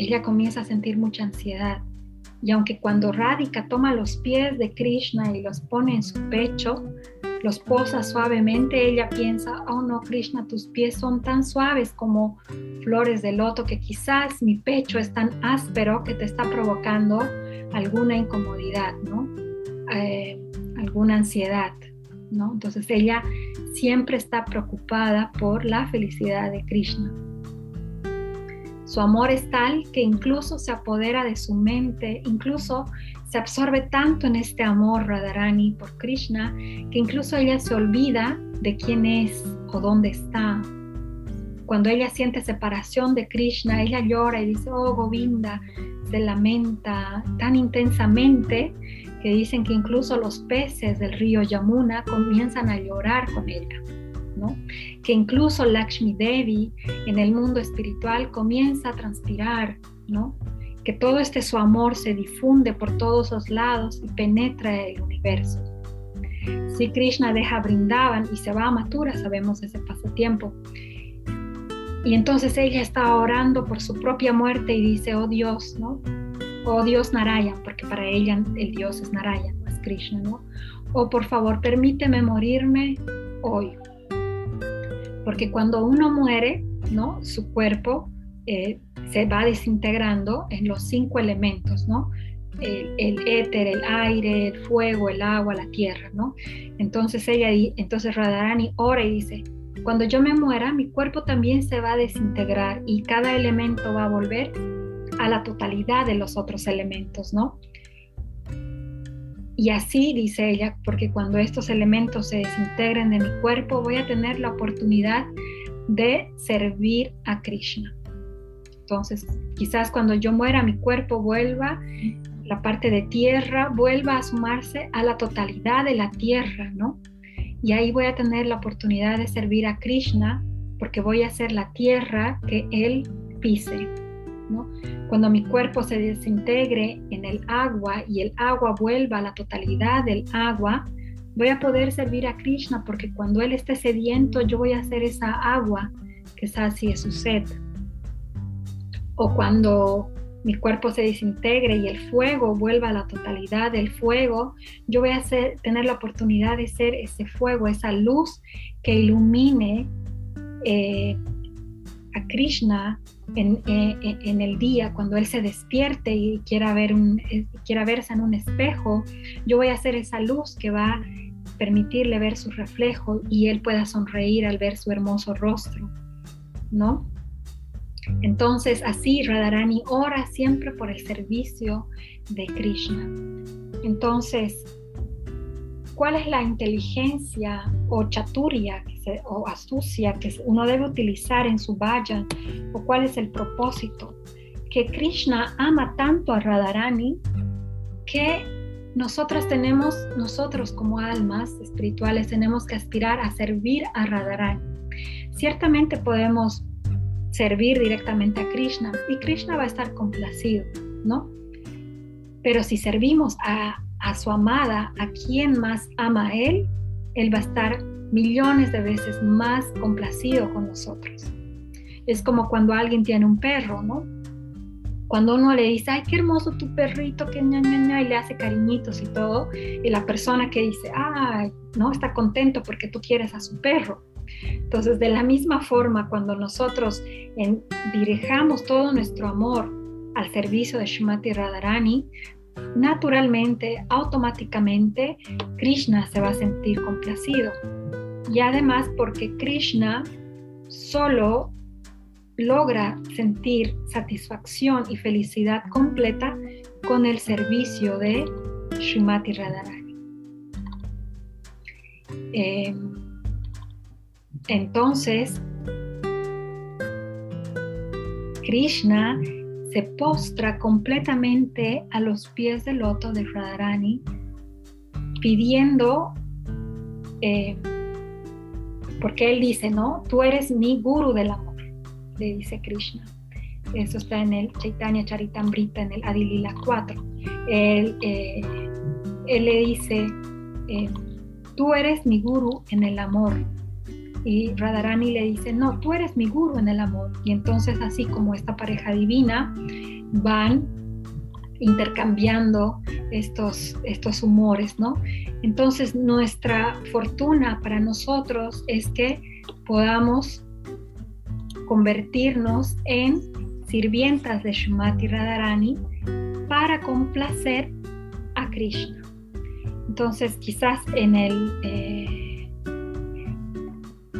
ella comienza a sentir mucha ansiedad. Y aunque cuando Radhika toma los pies de Krishna y los pone en su pecho, los posa suavemente, ella piensa, oh no, Krishna, tus pies son tan suaves como flores de loto que quizás mi pecho es tan áspero que te está provocando alguna incomodidad, ¿no? Eh, alguna ansiedad, ¿no? Entonces ella siempre está preocupada por la felicidad de Krishna. Su amor es tal que incluso se apodera de su mente, incluso se absorbe tanto en este amor Radharani por Krishna que incluso ella se olvida de quién es o dónde está. Cuando ella siente separación de Krishna, ella llora y dice, oh Govinda, se lamenta tan intensamente que dicen que incluso los peces del río Yamuna comienzan a llorar con ella. ¿No? Que incluso Lakshmi Devi en el mundo espiritual comienza a transpirar, ¿no? que todo este su amor se difunde por todos los lados y penetra el universo. Si Krishna deja Brindavan y se va a Mathura, sabemos ese pasatiempo. Y entonces ella está orando por su propia muerte y dice, oh Dios, ¿no? Oh Dios Narayan, porque para ella el Dios es Narayan, no es Krishna, ¿no? Oh, por favor, permíteme morirme hoy. Porque cuando uno muere, ¿no? Su cuerpo eh, se va desintegrando en los cinco elementos, ¿no? El, éter, el aire, el fuego, el agua, la tierra, ¿no? Entonces ella, entonces Radharani ora y dice, cuando yo me muera, mi cuerpo también se va a desintegrar y cada elemento va a volver a la totalidad de los otros elementos, ¿no? Y así dice ella, porque cuando estos elementos se desintegren de mi cuerpo, voy a tener la oportunidad de servir a Krishna. Entonces, quizás cuando yo muera, mi cuerpo vuelva, la parte de tierra vuelva a sumarse a la totalidad de la tierra, ¿no? Y ahí voy a tener la oportunidad de servir a Krishna porque voy a ser la tierra que él pise, Cuando mi cuerpo se desintegre en el agua y el agua vuelva a la totalidad del agua, voy a poder servir a Krishna porque cuando él esté sediento, yo voy a hacer esa agua que sacie su sed. O cuando mi cuerpo se desintegre y el fuego vuelva a la totalidad del fuego, yo voy a tener la oportunidad de ser ese fuego, esa luz que ilumine eh, a Krishna en, el día, cuando él se despierte y quiera, ver un, eh, quiera verse en un espejo, yo voy a ser esa luz que va a permitirle ver su reflejo y él pueda sonreír al ver su hermoso rostro, ¿no? Entonces así Radharani ora siempre por el servicio de Krishna. Entonces, ¿cuál es la inteligencia o chaturia o astucia que uno debe utilizar en su vayan? ¿O cuál es el propósito? Que Krishna ama tanto a Radharani que nosotros tenemos, nosotros como almas espirituales, tenemos que aspirar a servir a Radharani. Ciertamente podemos servir directamente a Krishna y Krishna va a estar complacido, ¿no? Pero si servimos a, a su amada, a quien más ama a Él, Él va a estar millones de veces más complacido con nosotros. Es como cuando alguien tiene un perro, ¿no? Cuando uno le dice, ay, qué hermoso tu perrito, que ña, ña, y le hace cariñitos y todo, y la persona que dice, ay, no, está contento porque tú quieres a su perro. Entonces, de la misma forma, cuando nosotros en, dirijamos todo nuestro amor al servicio de Shumati Radharani, naturalmente, automáticamente, Krishna se va a sentir complacido. Y además porque Krishna solo logra sentir satisfacción y felicidad completa con el servicio de Shumati Radharani. Eh, entonces, Krishna se postra completamente a los pies del loto de Radharani, pidiendo, eh, porque él dice, ¿no? Tú eres mi guru del amor, le dice Krishna. Eso está en el Chaitanya Charitamrita, en el Adilila 4. Él, eh, él le dice, eh, tú eres mi guru en el amor, y Radharani le dice, no, tú eres mi guru en el amor. Y entonces así como esta pareja divina van intercambiando estos, estos humores, ¿no? Entonces nuestra fortuna para nosotros es que podamos convertirnos en sirvientas de Shumati Radharani para complacer a Krishna. Entonces quizás en el... Eh,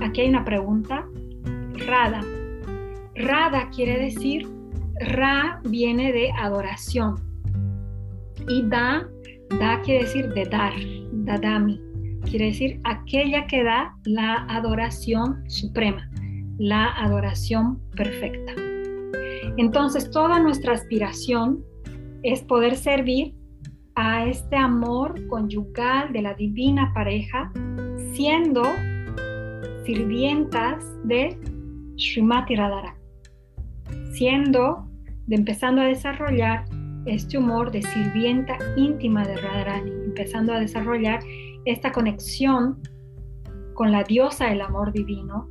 aquí hay una pregunta. Radha. Radha quiere decir, Ra viene de adoración. Y Da, Da quiere decir de dar, Dadami. Quiere decir aquella que da la adoración suprema la adoración perfecta. Entonces, toda nuestra aspiración es poder servir a este amor conyugal de la divina pareja, siendo sirvientas de Srimati Radharani, siendo, de empezando a desarrollar este humor de sirvienta íntima de Radharani, empezando a desarrollar esta conexión con la diosa del amor divino,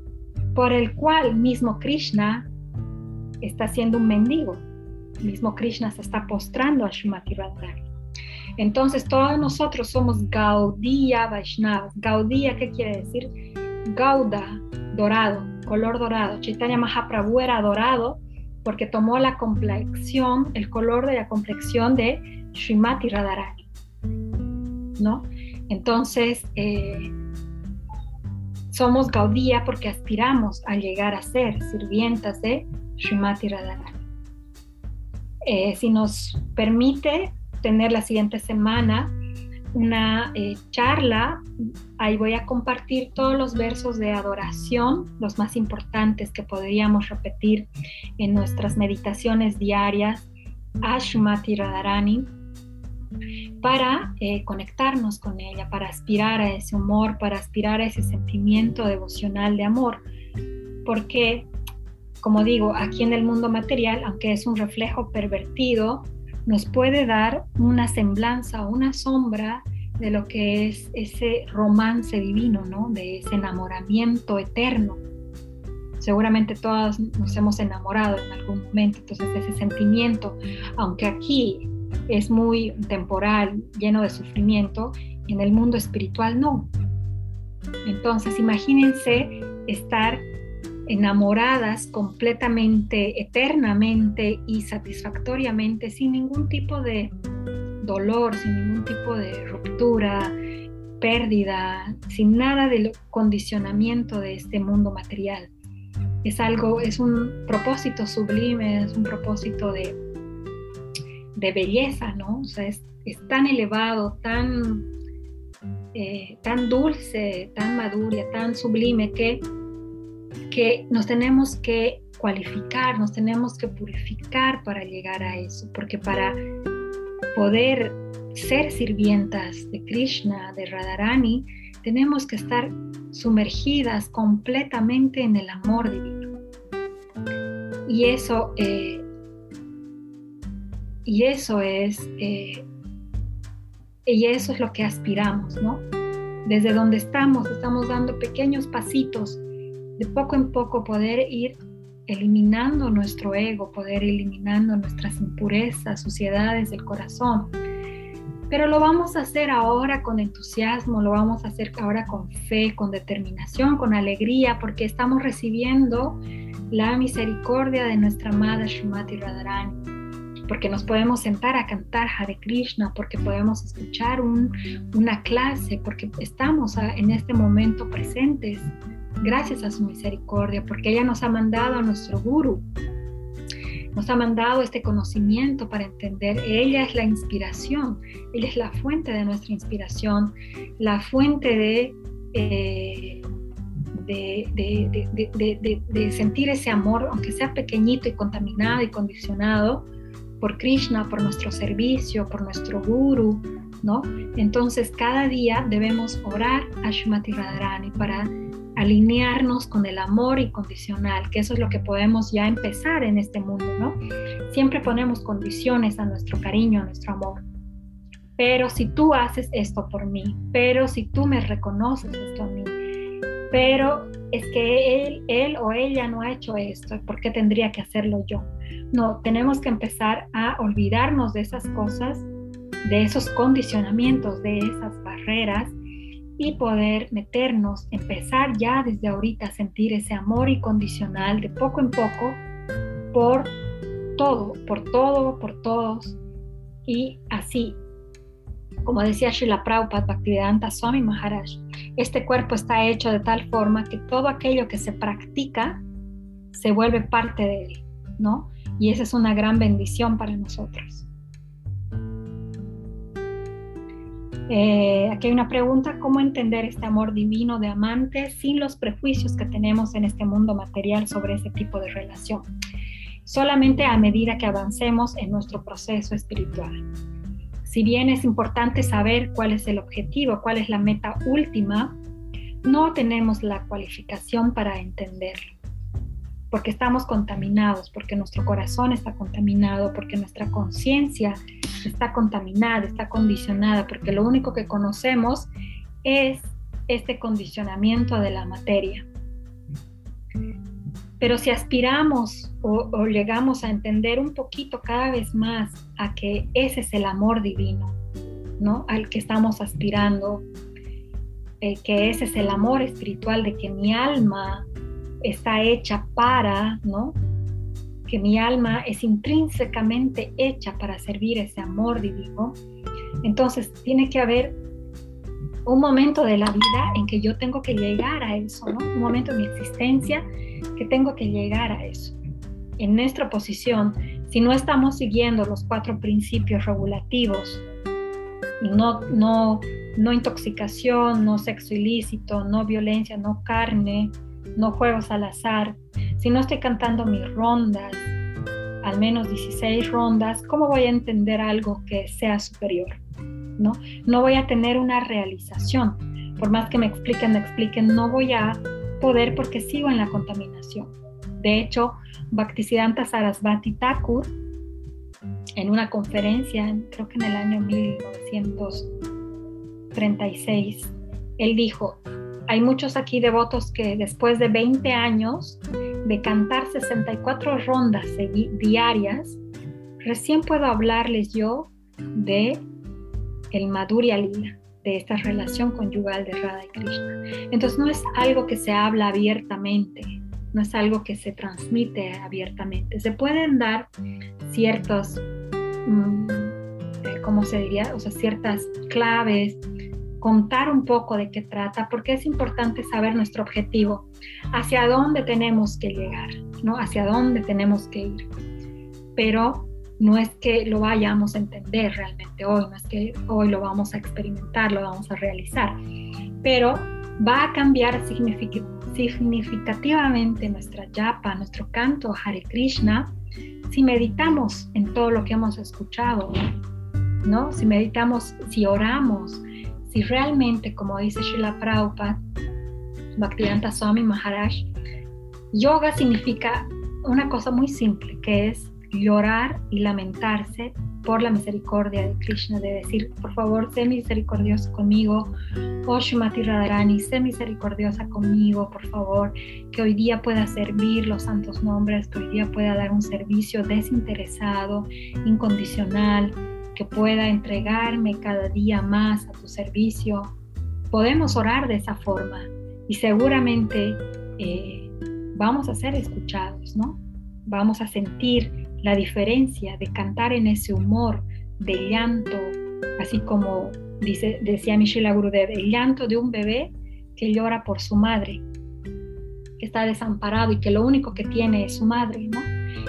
por el cual mismo Krishna está siendo un mendigo. Mismo Krishna se está postrando a Srimati Radharani. Entonces todos nosotros somos Gaudiya Vaishnavas. Gaudiya, ¿qué quiere decir? Gauda, dorado, color dorado. Chaitanya Mahaprabhu era dorado porque tomó la complexión, el color de la complexión de Srimati Radharani. ¿No? Entonces, eh, somos Gaudía porque aspiramos a llegar a ser sirvientas de Srimati Radharani. Eh, si nos permite tener la siguiente semana una eh, charla, ahí voy a compartir todos los versos de adoración, los más importantes que podríamos repetir en nuestras meditaciones diarias a Srimati Radharani para eh, conectarnos con ella, para aspirar a ese humor, para aspirar a ese sentimiento devocional de amor. Porque, como digo, aquí en el mundo material, aunque es un reflejo pervertido, nos puede dar una semblanza, una sombra de lo que es ese romance divino, ¿no? De ese enamoramiento eterno. Seguramente todas nos hemos enamorado en algún momento, entonces ese sentimiento, aunque aquí es muy temporal, lleno de sufrimiento, en el mundo espiritual no. Entonces, imagínense estar enamoradas completamente, eternamente y satisfactoriamente, sin ningún tipo de dolor, sin ningún tipo de ruptura, pérdida, sin nada del condicionamiento de este mundo material. Es algo, es un propósito sublime, es un propósito de de belleza, ¿no? O sea, es, tan elevado, tan, eh, tan dulce, tan madura, tan sublime que, que nos tenemos que cualificar, nos tenemos que purificar para llegar a eso, porque para poder ser sirvientas de Krishna, de Radharani, tenemos que estar sumergidas completamente en el amor divino. Y eso eh, y eso es, eh, y eso es lo que aspiramos, ¿no? Desde donde estamos, estamos dando pequeños pasitos, de poco en poco poder ir eliminando nuestro ego, poder eliminando nuestras impurezas, suciedades del corazón. Pero lo vamos a hacer ahora con entusiasmo, lo vamos a hacer ahora con fe, con determinación, con alegría, porque estamos recibiendo la misericordia de nuestra amada Shumati Radharani porque nos podemos sentar a cantar Hare Krishna, porque podemos escuchar una clase, porque estamos en este momento presentes gracias a su misericordia, porque ella nos ha mandado a nuestro guru, nos ha mandado este conocimiento para entender. Ella es la inspiración, ella es la fuente de nuestra inspiración, la fuente de... Eh, de, sentir ese amor, aunque sea pequeñito y contaminado y condicionado, por Krishna, por nuestro servicio, por nuestro guru, ¿no? Entonces cada día debemos orar a Shumati Radharani para alinearnos con el amor incondicional, que eso es lo que podemos ya empezar en este mundo, ¿no? Siempre ponemos condiciones a nuestro cariño, a nuestro amor. Pero si tú haces esto por mí, pero si tú me reconoces esto a mí, pero es que él, él o ella no ha hecho esto, ¿por qué tendría que hacerlo yo? No, tenemos que empezar a olvidarnos de esas cosas, de esos condicionamientos, de esas barreras y poder meternos, empezar ya desde ahorita a sentir ese amor incondicional de poco en poco por todo, por todo, por todos y así como decía Srila Prabhupada Bhaktivedanta Swami Maharaj, este cuerpo está hecho de tal forma que todo aquello que se practica se vuelve parte de él, ¿no? Y esa es una gran bendición para nosotros. Eh, aquí hay una pregunta, ¿cómo entender este amor divino de amante sin los prejuicios que tenemos en este mundo material sobre ese tipo de relación? Solamente a medida que avancemos en nuestro proceso espiritual. Si bien es importante saber cuál es el objetivo, cuál es la meta última, no tenemos la cualificación para entenderlo, porque estamos contaminados, porque nuestro corazón está contaminado, porque nuestra conciencia está contaminada, está condicionada, porque lo único que conocemos es este condicionamiento de la materia. Pero si aspiramos o, llegamos a entender un poquito cada vez más a que ese es el amor divino, ¿no? Al que estamos aspirando, eh, que ese es el amor espiritual de que mi alma está hecha para, ¿no? Que mi alma es intrínsecamente hecha para servir ese amor divino. Entonces tiene que haber un momento de la vida en que yo tengo que llegar a eso, ¿no? Un momento de mi existencia que tengo que llegar a eso. En nuestra posición, si no estamos siguiendo los cuatro principios regulativos, no, no, no intoxicación, no sexo ilícito, no violencia, no carne, no juegos al azar, si no estoy cantando mis rondas, al menos 16 rondas, ¿cómo voy a entender algo que sea superior? ¿No? No voy a tener una realización. Por más que me expliquen, me expliquen, no voy a poder porque sigo en la contaminación. De hecho, Bhaktisiddhanta Sarasvati Thakur, en una conferencia, creo que en el año 1936, él dijo, hay muchos aquí devotos que después de 20 años de cantar 64 rondas diarias, recién puedo hablarles yo de el Madhurya Lila de esta relación conyugal de Radha y Krishna. Entonces no es algo que se habla abiertamente, no es algo que se transmite abiertamente. Se pueden dar ciertos, mm, eh, ¿cómo se diría? O sea, ciertas claves, contar un poco de qué trata, porque es importante saber nuestro objetivo, hacia dónde tenemos que llegar, ¿no? Hacia dónde tenemos que ir. Pero no es que lo vayamos a entender realmente hoy, no es que hoy lo vamos a experimentar, lo vamos a realizar, pero va a cambiar significativamente nuestra yapa, nuestro canto Hare Krishna, si meditamos en todo lo que hemos escuchado, ¿no? Si meditamos, si oramos, si realmente, como dice Srila Prabhupada, Bhaktivedanta Swami Maharaj, yoga significa una cosa muy simple, que es llorar y lamentarse por la misericordia de Krishna, de decir, por favor, sé misericordioso conmigo, oh Shumati Radharani, sé misericordiosa conmigo, por favor, que hoy día pueda servir los santos nombres, que hoy día pueda dar un servicio desinteresado, incondicional, que pueda entregarme cada día más a tu servicio. Podemos orar de esa forma y seguramente eh, vamos a ser escuchados, ¿no? Vamos a sentir la diferencia de cantar en ese humor de llanto, así como dice, decía Michelle Gurudev, el llanto de un bebé que llora por su madre, que está desamparado y que lo único que tiene es su madre, ¿no?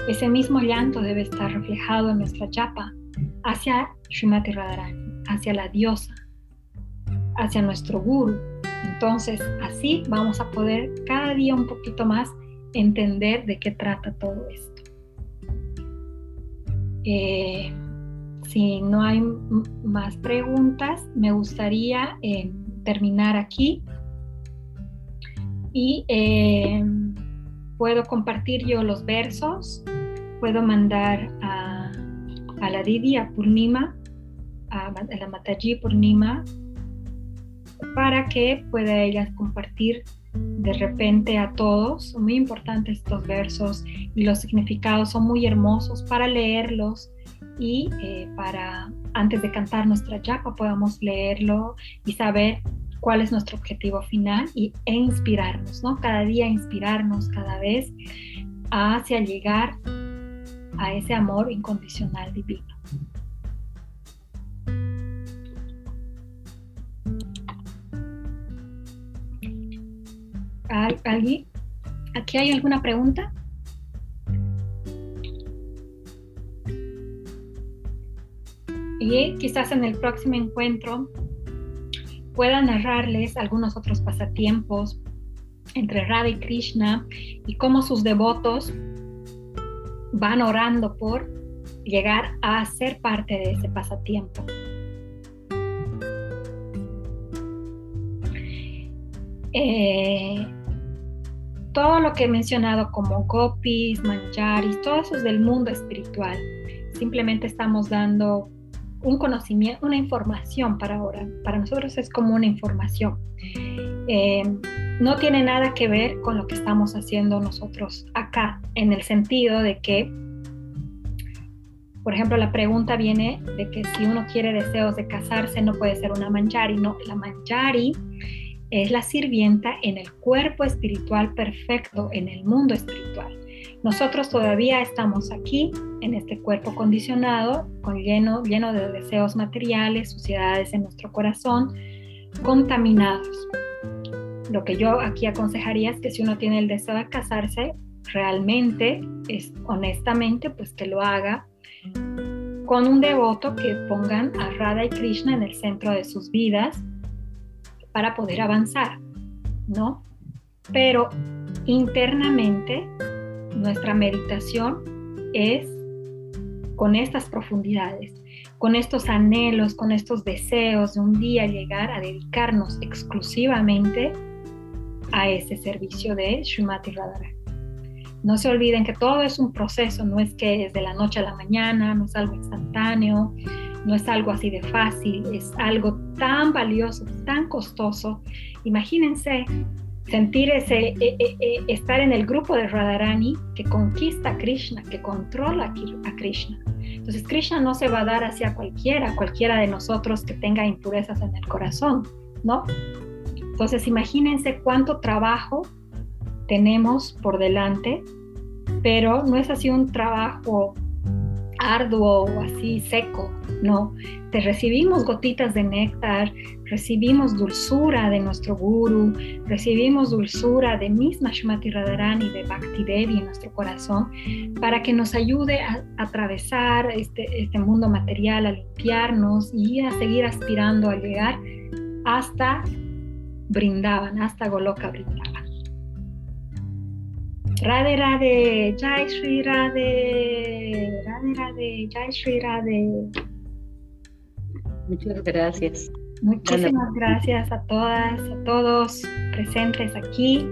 Ese mismo llanto debe estar reflejado en nuestra chapa hacia Srimati Radharani, hacia la diosa, hacia nuestro guru. Entonces, así vamos a poder cada día un poquito más entender de qué trata todo esto. Eh, si no hay más preguntas, me gustaría eh, terminar aquí y eh, puedo compartir yo los versos, puedo mandar a, a la Didi, a Purnima, a, la Mataji Purnima, para que pueda ella compartir de repente a todos. Son muy importantes estos versos y los significados son muy hermosos para leerlos y eh, para antes de cantar nuestra yapa podamos leerlo y saber cuál es nuestro objetivo final y, e inspirarnos, ¿no? Cada día inspirarnos cada vez hacia llegar a ese amor incondicional divino. ¿Alguien? ¿Aquí hay alguna pregunta? Y quizás en el próximo encuentro pueda narrarles algunos otros pasatiempos entre Radha y Krishna y cómo sus devotos van orando por llegar a ser parte de ese pasatiempo. Eh, todo lo que he mencionado como gopis, manjaris, todo eso es del mundo espiritual. Simplemente estamos dando un conocimiento, una información para ahora. Para nosotros es como una información. Eh, no tiene nada que ver con lo que estamos haciendo nosotros acá, en el sentido de que, por ejemplo, la pregunta viene de que si uno quiere deseos de casarse no puede ser una manjari. No, la manjari es la sirvienta en el cuerpo espiritual perfecto, en el mundo espiritual. Nosotros todavía estamos aquí, en este cuerpo condicionado, con lleno, lleno de deseos materiales, suciedades en nuestro corazón, contaminados. Lo que yo aquí aconsejaría es que si uno tiene el deseo de casarse, realmente, es, honestamente, pues que lo haga con un devoto que pongan a Radha y Krishna en el centro de sus vidas para poder avanzar, ¿no? Pero internamente nuestra meditación es con estas profundidades, con estos anhelos, con estos deseos de un día llegar a dedicarnos exclusivamente a ese servicio de Shumati Radharani. No se olviden que todo es un proceso, no es que es de la noche a la mañana, no es algo instantáneo, no es algo así de fácil, es algo tan valioso, tan costoso. Imagínense sentir ese, e, e, e, estar en el grupo de Radharani que conquista a Krishna, que controla a Krishna. Entonces Krishna no se va a dar hacia cualquiera, cualquiera de nosotros que tenga impurezas en el corazón, ¿no? Entonces imagínense cuánto trabajo tenemos por delante, pero no es así un trabajo arduo o así seco, no. Te recibimos gotitas de néctar, recibimos dulzura de nuestro guru, recibimos dulzura de misma Shumati Radharani, de Bhakti Devi en nuestro corazón, para que nos ayude a, atravesar este, este mundo material, a limpiarnos y a seguir aspirando a llegar hasta Brindaban, hasta Goloka Brindaban. Radhe Radhe, Jai Shri Radhe, Radhe Radhe, Jai Shri Radhe. Muchas gracias. Muchísimas gracias a todas, a todos presentes aquí.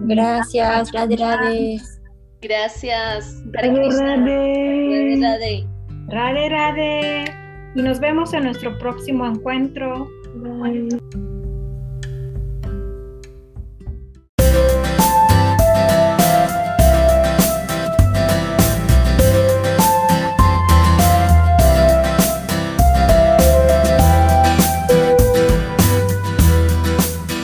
Gracias, Radhe Radhe. Gracias. Radhe. Radhe. Radhe Radhe. Y nos vemos en nuestro próximo encuentro.